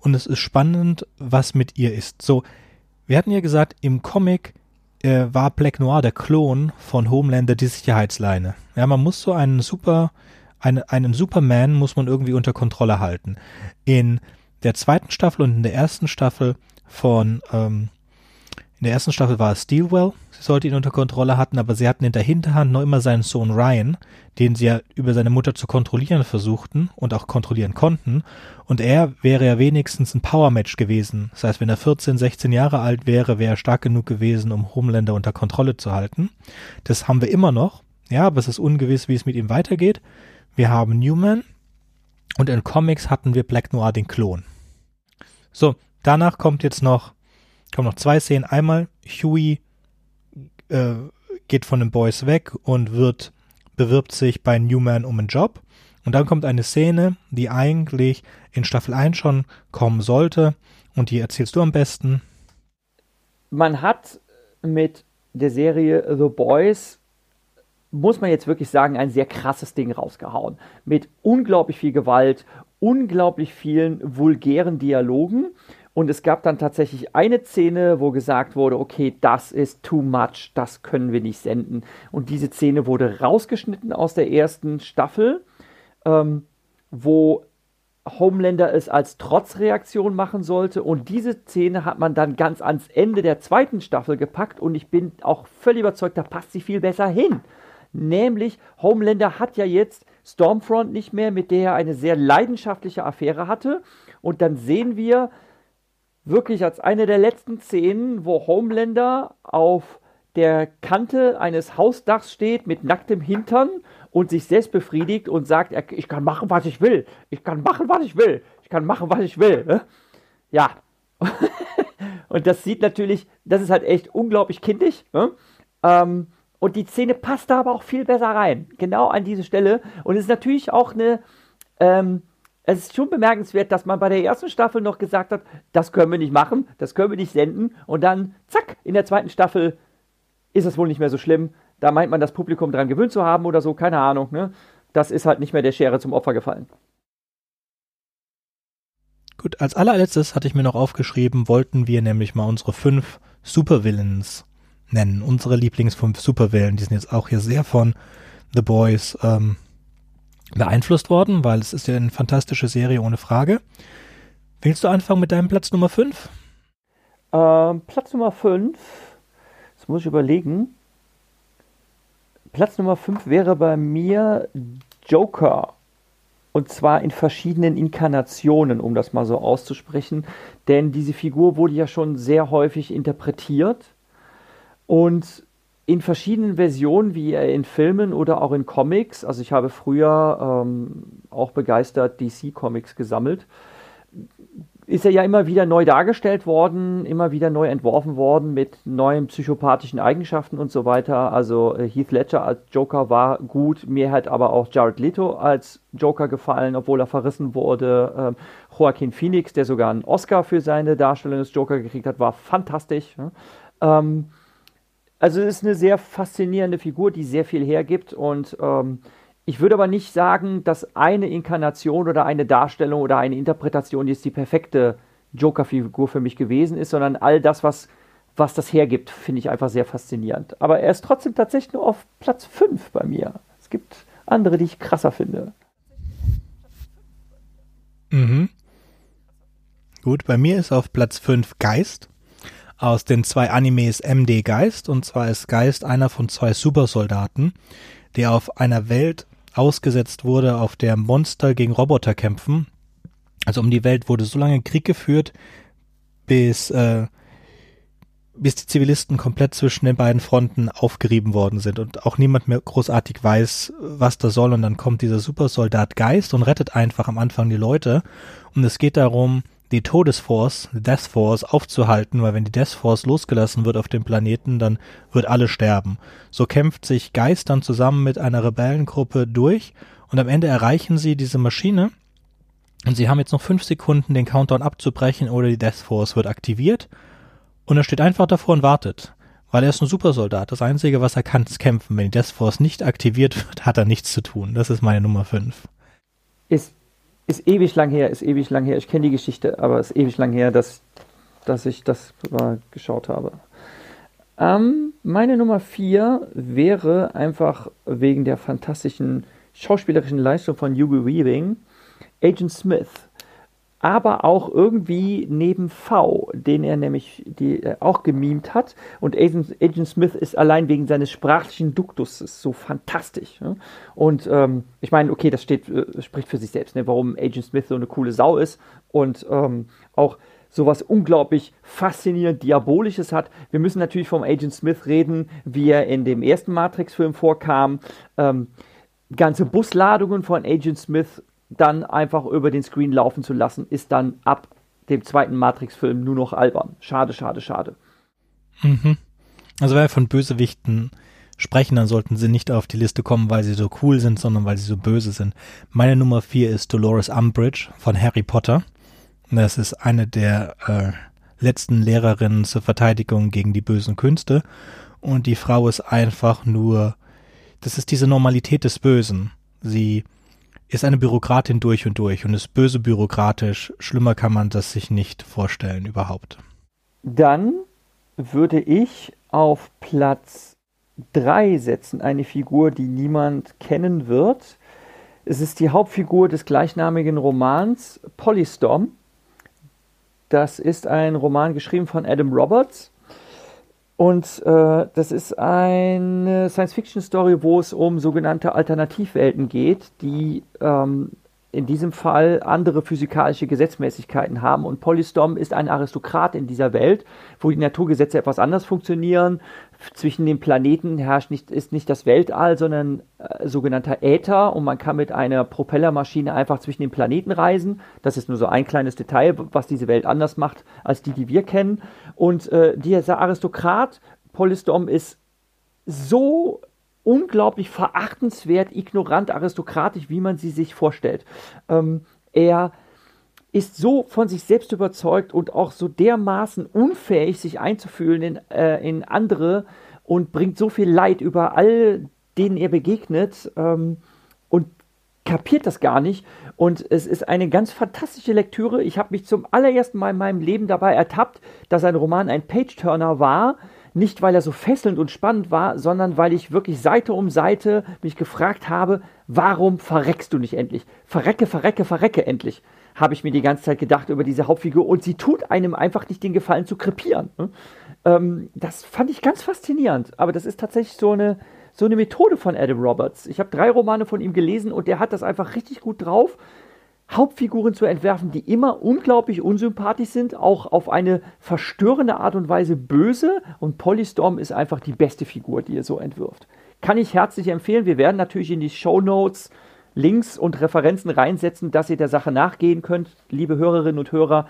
und es ist spannend, was mit ihr ist. So, wir hatten ja gesagt, im Comic äh, war Black Noir der Klon von Homelander die Sicherheitsleine. Ja, man muss so einen super, eine, einen Superman muss man irgendwie unter Kontrolle halten. In der zweiten Staffel und in der ersten Staffel von ähm, in der ersten Staffel war es Steelwell, sollte ihn unter Kontrolle hatten, aber sie hatten in der Hinterhand noch immer seinen Sohn Ryan, den sie ja über seine Mutter zu kontrollieren versuchten und auch kontrollieren konnten. Und er wäre ja wenigstens ein Power-Match gewesen. Das heißt, wenn er 14, 16 Jahre alt wäre, wäre er stark genug gewesen, um Homelander unter Kontrolle zu halten. Das haben wir immer noch. Ja, aber es ist ungewiss, wie es mit ihm weitergeht. Wir haben Newman und in Comics hatten wir Black Noir den Klon. So, danach kommt jetzt noch kommen noch zwei Szenen. Einmal Huey äh, geht von den Boys weg und wird bewirbt sich bei Newman um einen Job. Und dann kommt eine Szene, die eigentlich in Staffel 1 schon kommen sollte. Und die erzählst du am besten. Man hat mit der Serie The Boys muss man jetzt wirklich sagen, ein sehr krasses Ding rausgehauen. Mit unglaublich viel Gewalt, unglaublich vielen vulgären Dialogen. Und es gab dann tatsächlich eine Szene, wo gesagt wurde, okay, das ist too much, das können wir nicht senden. Und diese Szene wurde rausgeschnitten aus der ersten Staffel, ähm, wo Homelander es als Trotzreaktion machen sollte. Und diese Szene hat man dann ganz ans Ende der zweiten Staffel gepackt. Und ich bin auch völlig überzeugt, da passt sie viel besser hin. Nämlich, Homelander hat ja jetzt Stormfront nicht mehr, mit der er eine sehr leidenschaftliche Affäre hatte. Und dann sehen wir, wirklich als eine der letzten Szenen, wo Homelander auf der Kante eines Hausdachs steht mit nacktem Hintern und sich selbst befriedigt und sagt, ich kann machen, was ich will. Ich kann machen, was ich will. Ich kann machen, was ich will. Ne? Ja. und das sieht natürlich, das ist halt echt unglaublich kindisch. Ne? Ähm, und die Szene passt da aber auch viel besser rein. Genau an diese Stelle. Und es ist natürlich auch eine, ähm, es ist schon bemerkenswert, dass man bei der ersten Staffel noch gesagt hat, das können wir nicht machen, das können wir nicht senden. Und dann, zack, in der zweiten Staffel ist es wohl nicht mehr so schlimm. Da meint man, das Publikum daran gewöhnt zu haben oder so, keine Ahnung. Ne? Das ist halt nicht mehr der Schere zum Opfer gefallen. Gut, als allerletztes hatte ich mir noch aufgeschrieben, wollten wir nämlich mal unsere fünf Supervillains nennen. Unsere Lieblingsfünf Supervillains, die sind jetzt auch hier sehr von The Boys ähm, beeinflusst worden, weil es ist ja eine fantastische Serie ohne Frage. Willst du anfangen mit deinem Platz Nummer 5? Ähm, Platz Nummer 5, das muss ich überlegen. Platz Nummer 5 wäre bei mir Joker. Und zwar in verschiedenen Inkarnationen, um das mal so auszusprechen. Denn diese Figur wurde ja schon sehr häufig interpretiert. Und in verschiedenen Versionen, wie in Filmen oder auch in Comics. Also ich habe früher ähm, auch begeistert DC-Comics gesammelt. Ist er ja immer wieder neu dargestellt worden, immer wieder neu entworfen worden mit neuen psychopathischen Eigenschaften und so weiter. Also äh, Heath Ledger als Joker war gut, mir hat aber auch Jared Leto als Joker gefallen, obwohl er verrissen wurde. Ähm, Joaquin Phoenix, der sogar einen Oscar für seine Darstellung des Joker gekriegt hat, war fantastisch. Ähm, also es ist eine sehr faszinierende Figur, die sehr viel hergibt und ähm, ich würde aber nicht sagen, dass eine Inkarnation oder eine Darstellung oder eine Interpretation jetzt die perfekte Joker-Figur für mich gewesen ist, sondern all das, was, was das hergibt, finde ich einfach sehr faszinierend. Aber er ist trotzdem tatsächlich nur auf Platz 5 bei mir. Es gibt andere, die ich krasser finde. Mhm. Gut, bei mir ist auf Platz 5 Geist aus den zwei Animes MD Geist. Und zwar ist Geist einer von zwei Supersoldaten, der auf einer Welt ausgesetzt wurde, auf der Monster gegen Roboter kämpfen. Also um die Welt wurde so lange Krieg geführt, bis, äh, bis die Zivilisten komplett zwischen den beiden Fronten aufgerieben worden sind und auch niemand mehr großartig weiß, was das soll. Und dann kommt dieser Supersoldat Geist und rettet einfach am Anfang die Leute. Und es geht darum, die Todesforce, Death Force aufzuhalten, weil wenn die Death Force losgelassen wird auf dem Planeten, dann wird alle sterben. So kämpft sich Geist dann zusammen mit einer Rebellengruppe durch und am Ende erreichen sie diese Maschine und sie haben jetzt noch fünf Sekunden, den Countdown abzubrechen oder die Death Force wird aktiviert und er steht einfach davor und wartet. Weil er ist ein Supersoldat. Das Einzige, was er kann, ist kämpfen. Wenn die Death Force nicht aktiviert wird, hat er nichts zu tun. Das ist meine Nummer 5. Ist ist ewig lang her, ist ewig lang her. Ich kenne die Geschichte, aber ist ewig lang her, dass, dass ich das mal geschaut habe. Ähm, meine Nummer 4 wäre einfach wegen der fantastischen schauspielerischen Leistung von Hugo Weaving Agent Smith aber auch irgendwie neben V, den er nämlich die, äh, auch gemimt hat. Und Agent, Agent, Smith ist allein wegen seines sprachlichen Duktuses so fantastisch. Ne? Und ähm, ich meine, okay, das steht, äh, spricht für sich selbst, ne? warum Agent Smith so eine coole Sau ist und ähm, auch sowas unglaublich faszinierend Diabolisches hat. Wir müssen natürlich vom Agent Smith reden, wie er in dem ersten Matrix-Film vorkam. Ähm, ganze Busladungen von Agent Smith dann einfach über den Screen laufen zu lassen, ist dann ab dem zweiten Matrix-Film nur noch albern. Schade, schade, schade. Mhm. Also wenn wir von Bösewichten sprechen, dann sollten sie nicht auf die Liste kommen, weil sie so cool sind, sondern weil sie so böse sind. Meine Nummer vier ist Dolores Umbridge von Harry Potter. Das ist eine der äh, letzten Lehrerinnen zur Verteidigung gegen die bösen Künste. Und die Frau ist einfach nur das ist diese Normalität des Bösen. Sie ist eine Bürokratin durch und durch und ist böse bürokratisch. Schlimmer kann man das sich nicht vorstellen überhaupt. Dann würde ich auf Platz 3 setzen, eine Figur, die niemand kennen wird. Es ist die Hauptfigur des gleichnamigen Romans Polystorm. Das ist ein Roman geschrieben von Adam Roberts. Und äh, das ist eine Science-Fiction-Story, wo es um sogenannte Alternativwelten geht, die ähm, in diesem Fall andere physikalische Gesetzmäßigkeiten haben. Und Polystorm ist ein Aristokrat in dieser Welt, wo die Naturgesetze etwas anders funktionieren. Zwischen den Planeten herrscht nicht, ist nicht das Weltall, sondern äh, sogenannter Äther und man kann mit einer Propellermaschine einfach zwischen den Planeten reisen. Das ist nur so ein kleines Detail, was diese Welt anders macht als die, die wir kennen. Und äh, dieser Aristokrat, Polystorm, ist so unglaublich verachtenswert, ignorant, aristokratisch, wie man sie sich vorstellt. Ähm, er ist so von sich selbst überzeugt und auch so dermaßen unfähig, sich einzufühlen in, äh, in andere und bringt so viel Leid über all denen er begegnet ähm, und kapiert das gar nicht. Und es ist eine ganz fantastische Lektüre. Ich habe mich zum allerersten Mal in meinem Leben dabei ertappt, dass ein Roman ein Page-Turner war, nicht, weil er so fesselnd und spannend war, sondern weil ich wirklich Seite um Seite mich gefragt habe, warum verreckst du nicht endlich? Verrecke, verrecke, verrecke endlich, habe ich mir die ganze Zeit gedacht über diese Hauptfigur. Und sie tut einem einfach nicht den Gefallen zu krepieren. Ne? Ähm, das fand ich ganz faszinierend. Aber das ist tatsächlich so eine, so eine Methode von Adam Roberts. Ich habe drei Romane von ihm gelesen und der hat das einfach richtig gut drauf Hauptfiguren zu entwerfen, die immer unglaublich unsympathisch sind, auch auf eine verstörende Art und Weise böse. Und Polystorm ist einfach die beste Figur, die er so entwirft. Kann ich herzlich empfehlen. Wir werden natürlich in die Show Notes Links und Referenzen reinsetzen, dass ihr der Sache nachgehen könnt. Liebe Hörerinnen und Hörer,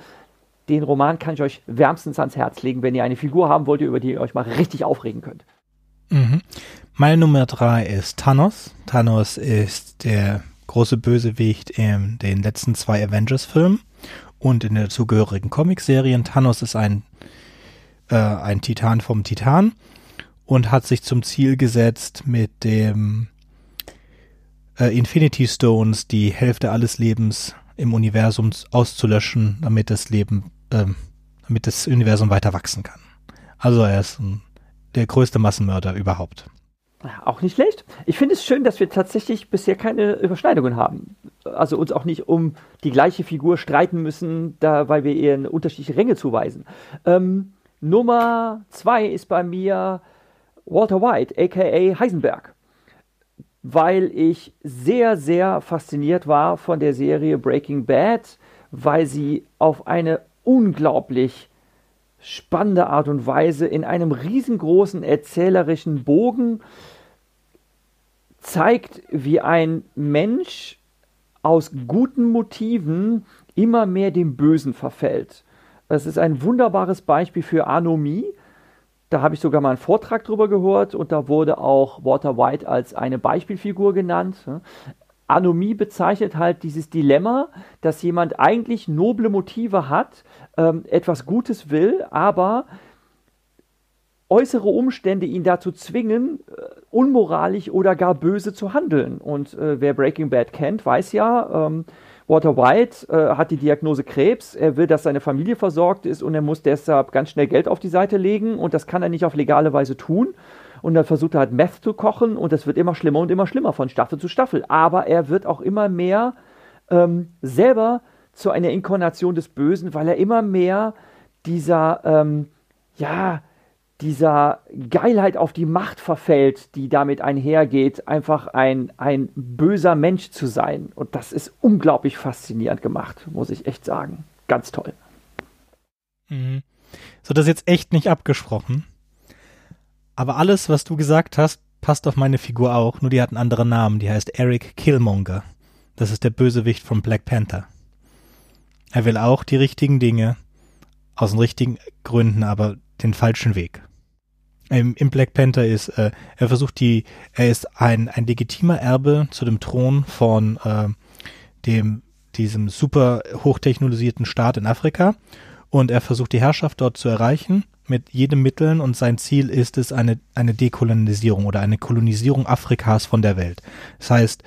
den Roman kann ich euch wärmstens ans Herz legen, wenn ihr eine Figur haben wollt, über die ihr euch mal richtig aufregen könnt. Mhm. Meine Nummer drei ist Thanos. Thanos ist der große Bösewicht in den letzten zwei Avengers-Filmen und in der zugehörigen Comicserien. Thanos ist ein, äh, ein Titan vom Titan und hat sich zum Ziel gesetzt, mit dem äh, Infinity Stones die Hälfte alles Lebens im Universum auszulöschen, damit das Leben, äh, damit das Universum weiter wachsen kann. Also er ist ein, der größte Massenmörder überhaupt. Auch nicht schlecht. Ich finde es schön, dass wir tatsächlich bisher keine Überschneidungen haben. Also uns auch nicht um die gleiche Figur streiten müssen, da, weil wir ihr unterschiedliche Ränge zuweisen. Ähm, Nummer zwei ist bei mir Walter White, aka Heisenberg. Weil ich sehr, sehr fasziniert war von der Serie Breaking Bad, weil sie auf eine unglaublich spannende Art und Weise in einem riesengroßen erzählerischen Bogen zeigt, wie ein Mensch aus guten Motiven immer mehr dem Bösen verfällt. Das ist ein wunderbares Beispiel für Anomie. Da habe ich sogar mal einen Vortrag drüber gehört und da wurde auch Walter White als eine Beispielfigur genannt. Anomie bezeichnet halt dieses Dilemma, dass jemand eigentlich noble Motive hat, ähm, etwas Gutes will, aber äußere Umstände ihn dazu zwingen, äh, unmoralisch oder gar böse zu handeln. Und äh, wer Breaking Bad kennt, weiß ja, ähm, Walter White äh, hat die Diagnose Krebs, er will, dass seine Familie versorgt ist und er muss deshalb ganz schnell Geld auf die Seite legen und das kann er nicht auf legale Weise tun. Und dann versucht er halt Meth zu kochen und das wird immer schlimmer und immer schlimmer von Staffel zu Staffel. Aber er wird auch immer mehr ähm, selber zu einer Inkarnation des Bösen, weil er immer mehr dieser, ähm, ja, dieser Geilheit auf die Macht verfällt, die damit einhergeht, einfach ein, ein böser Mensch zu sein. Und das ist unglaublich faszinierend gemacht, muss ich echt sagen. Ganz toll. Mhm. So, das ist jetzt echt nicht abgesprochen. Aber alles, was du gesagt hast, passt auf meine Figur auch, nur die hat einen anderen Namen. Die heißt Eric Killmonger. Das ist der Bösewicht von Black Panther. Er will auch die richtigen Dinge, aus den richtigen Gründen, aber den falschen Weg. Im, im Black Panther ist, äh, er versucht die, er ist ein, ein legitimer Erbe zu dem Thron von äh, dem, diesem super hochtechnologisierten Staat in Afrika. Und er versucht die Herrschaft dort zu erreichen mit jedem Mitteln. Und sein Ziel ist es eine, eine Dekolonisierung oder eine Kolonisierung Afrikas von der Welt. Das heißt,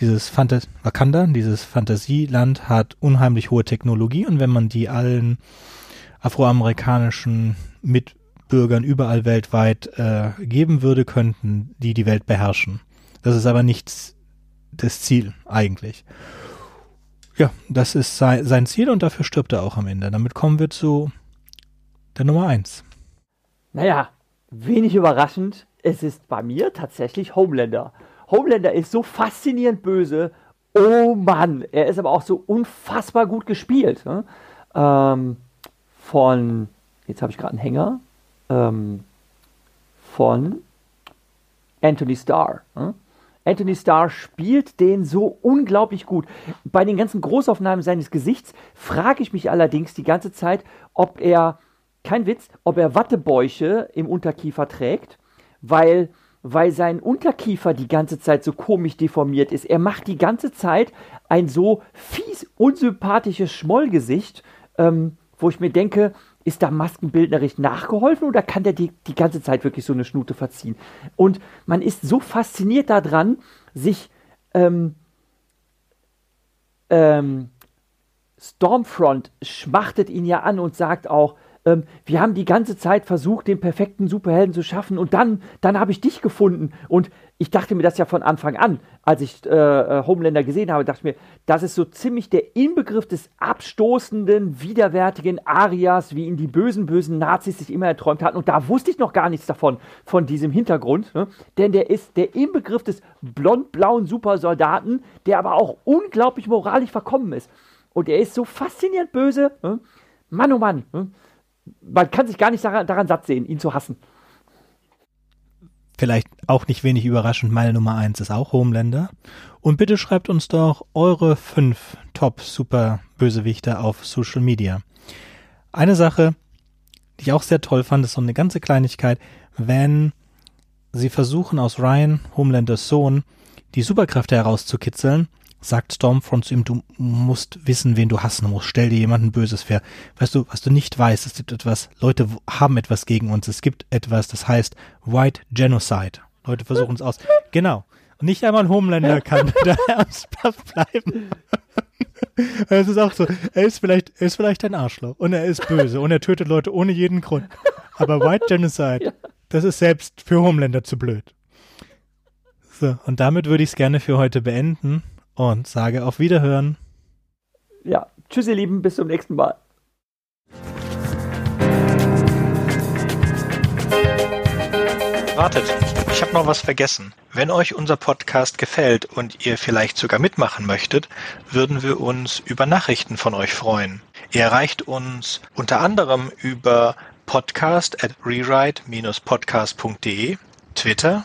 dieses Phant Wakanda, dieses Fantasieland hat unheimlich hohe Technologie. Und wenn man die allen afroamerikanischen Mitbürgern überall weltweit äh, geben würde, könnten die die Welt beherrschen. Das ist aber nicht das Ziel eigentlich. Ja, das ist sein, sein Ziel und dafür stirbt er auch am Ende. Damit kommen wir zu der Nummer 1. Naja, wenig überraschend, es ist bei mir tatsächlich Homelander. Homelander ist so faszinierend böse. Oh Mann, er ist aber auch so unfassbar gut gespielt. Ne? Ähm, von, jetzt habe ich gerade einen Hänger, ähm, von Anthony Starr. Ne? Anthony Starr spielt den so unglaublich gut. Bei den ganzen Großaufnahmen seines Gesichts frage ich mich allerdings die ganze Zeit, ob er, kein Witz, ob er Wattebäuche im Unterkiefer trägt, weil, weil sein Unterkiefer die ganze Zeit so komisch deformiert ist. Er macht die ganze Zeit ein so fies, unsympathisches Schmollgesicht, ähm, wo ich mir denke, ist da maskenbildnerisch nachgeholfen oder kann der die, die ganze Zeit wirklich so eine Schnute verziehen? Und man ist so fasziniert daran, sich ähm, ähm, Stormfront schmachtet ihn ja an und sagt auch, ähm, wir haben die ganze Zeit versucht, den perfekten Superhelden zu schaffen und dann, dann habe ich dich gefunden. Und ich dachte mir das ja von Anfang an, als ich äh, äh, Homelander gesehen habe, dachte ich mir, das ist so ziemlich der Inbegriff des abstoßenden, widerwärtigen Arias, wie ihn die bösen, bösen Nazis sich immer erträumt hatten. Und da wusste ich noch gar nichts davon, von diesem Hintergrund. Ne? Denn der ist der Inbegriff des blond-blauen Supersoldaten, der aber auch unglaublich moralisch verkommen ist. Und er ist so faszinierend böse. Ne? Mann, oh Mann. Ne? Man kann sich gar nicht daran, daran satt sehen, ihn zu hassen. Vielleicht auch nicht wenig überraschend, meine Nummer eins ist auch Homelander. Und bitte schreibt uns doch eure fünf Top-Super-Bösewichte auf Social Media. Eine Sache, die ich auch sehr toll fand, ist so eine ganze Kleinigkeit, wenn sie versuchen aus Ryan, Homelanders Sohn, die Superkräfte herauszukitzeln sagt Stormfront zu ihm, du musst wissen, wen du hassen musst. Stell dir jemanden Böses vor. Weißt du, was du nicht weißt, es gibt etwas, Leute haben etwas gegen uns. Es gibt etwas, das heißt White Genocide. Leute versuchen es aus. Genau. Und nicht einmal ein Homelander kann da ernsthaft bleiben. Es ist auch so, er ist vielleicht, er ist vielleicht ein Arschloch und er ist böse und er tötet Leute ohne jeden Grund. Aber White Genocide, das ist selbst für Homelander zu blöd. So, und damit würde ich es gerne für heute beenden und sage auf Wiederhören. Ja, tschüss ihr Lieben, bis zum nächsten Mal. Wartet, ich habe noch was vergessen. Wenn euch unser Podcast gefällt und ihr vielleicht sogar mitmachen möchtet, würden wir uns über Nachrichten von euch freuen. Ihr erreicht uns unter anderem über podcast at rewrite-podcast.de, Twitter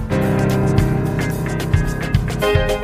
Thank you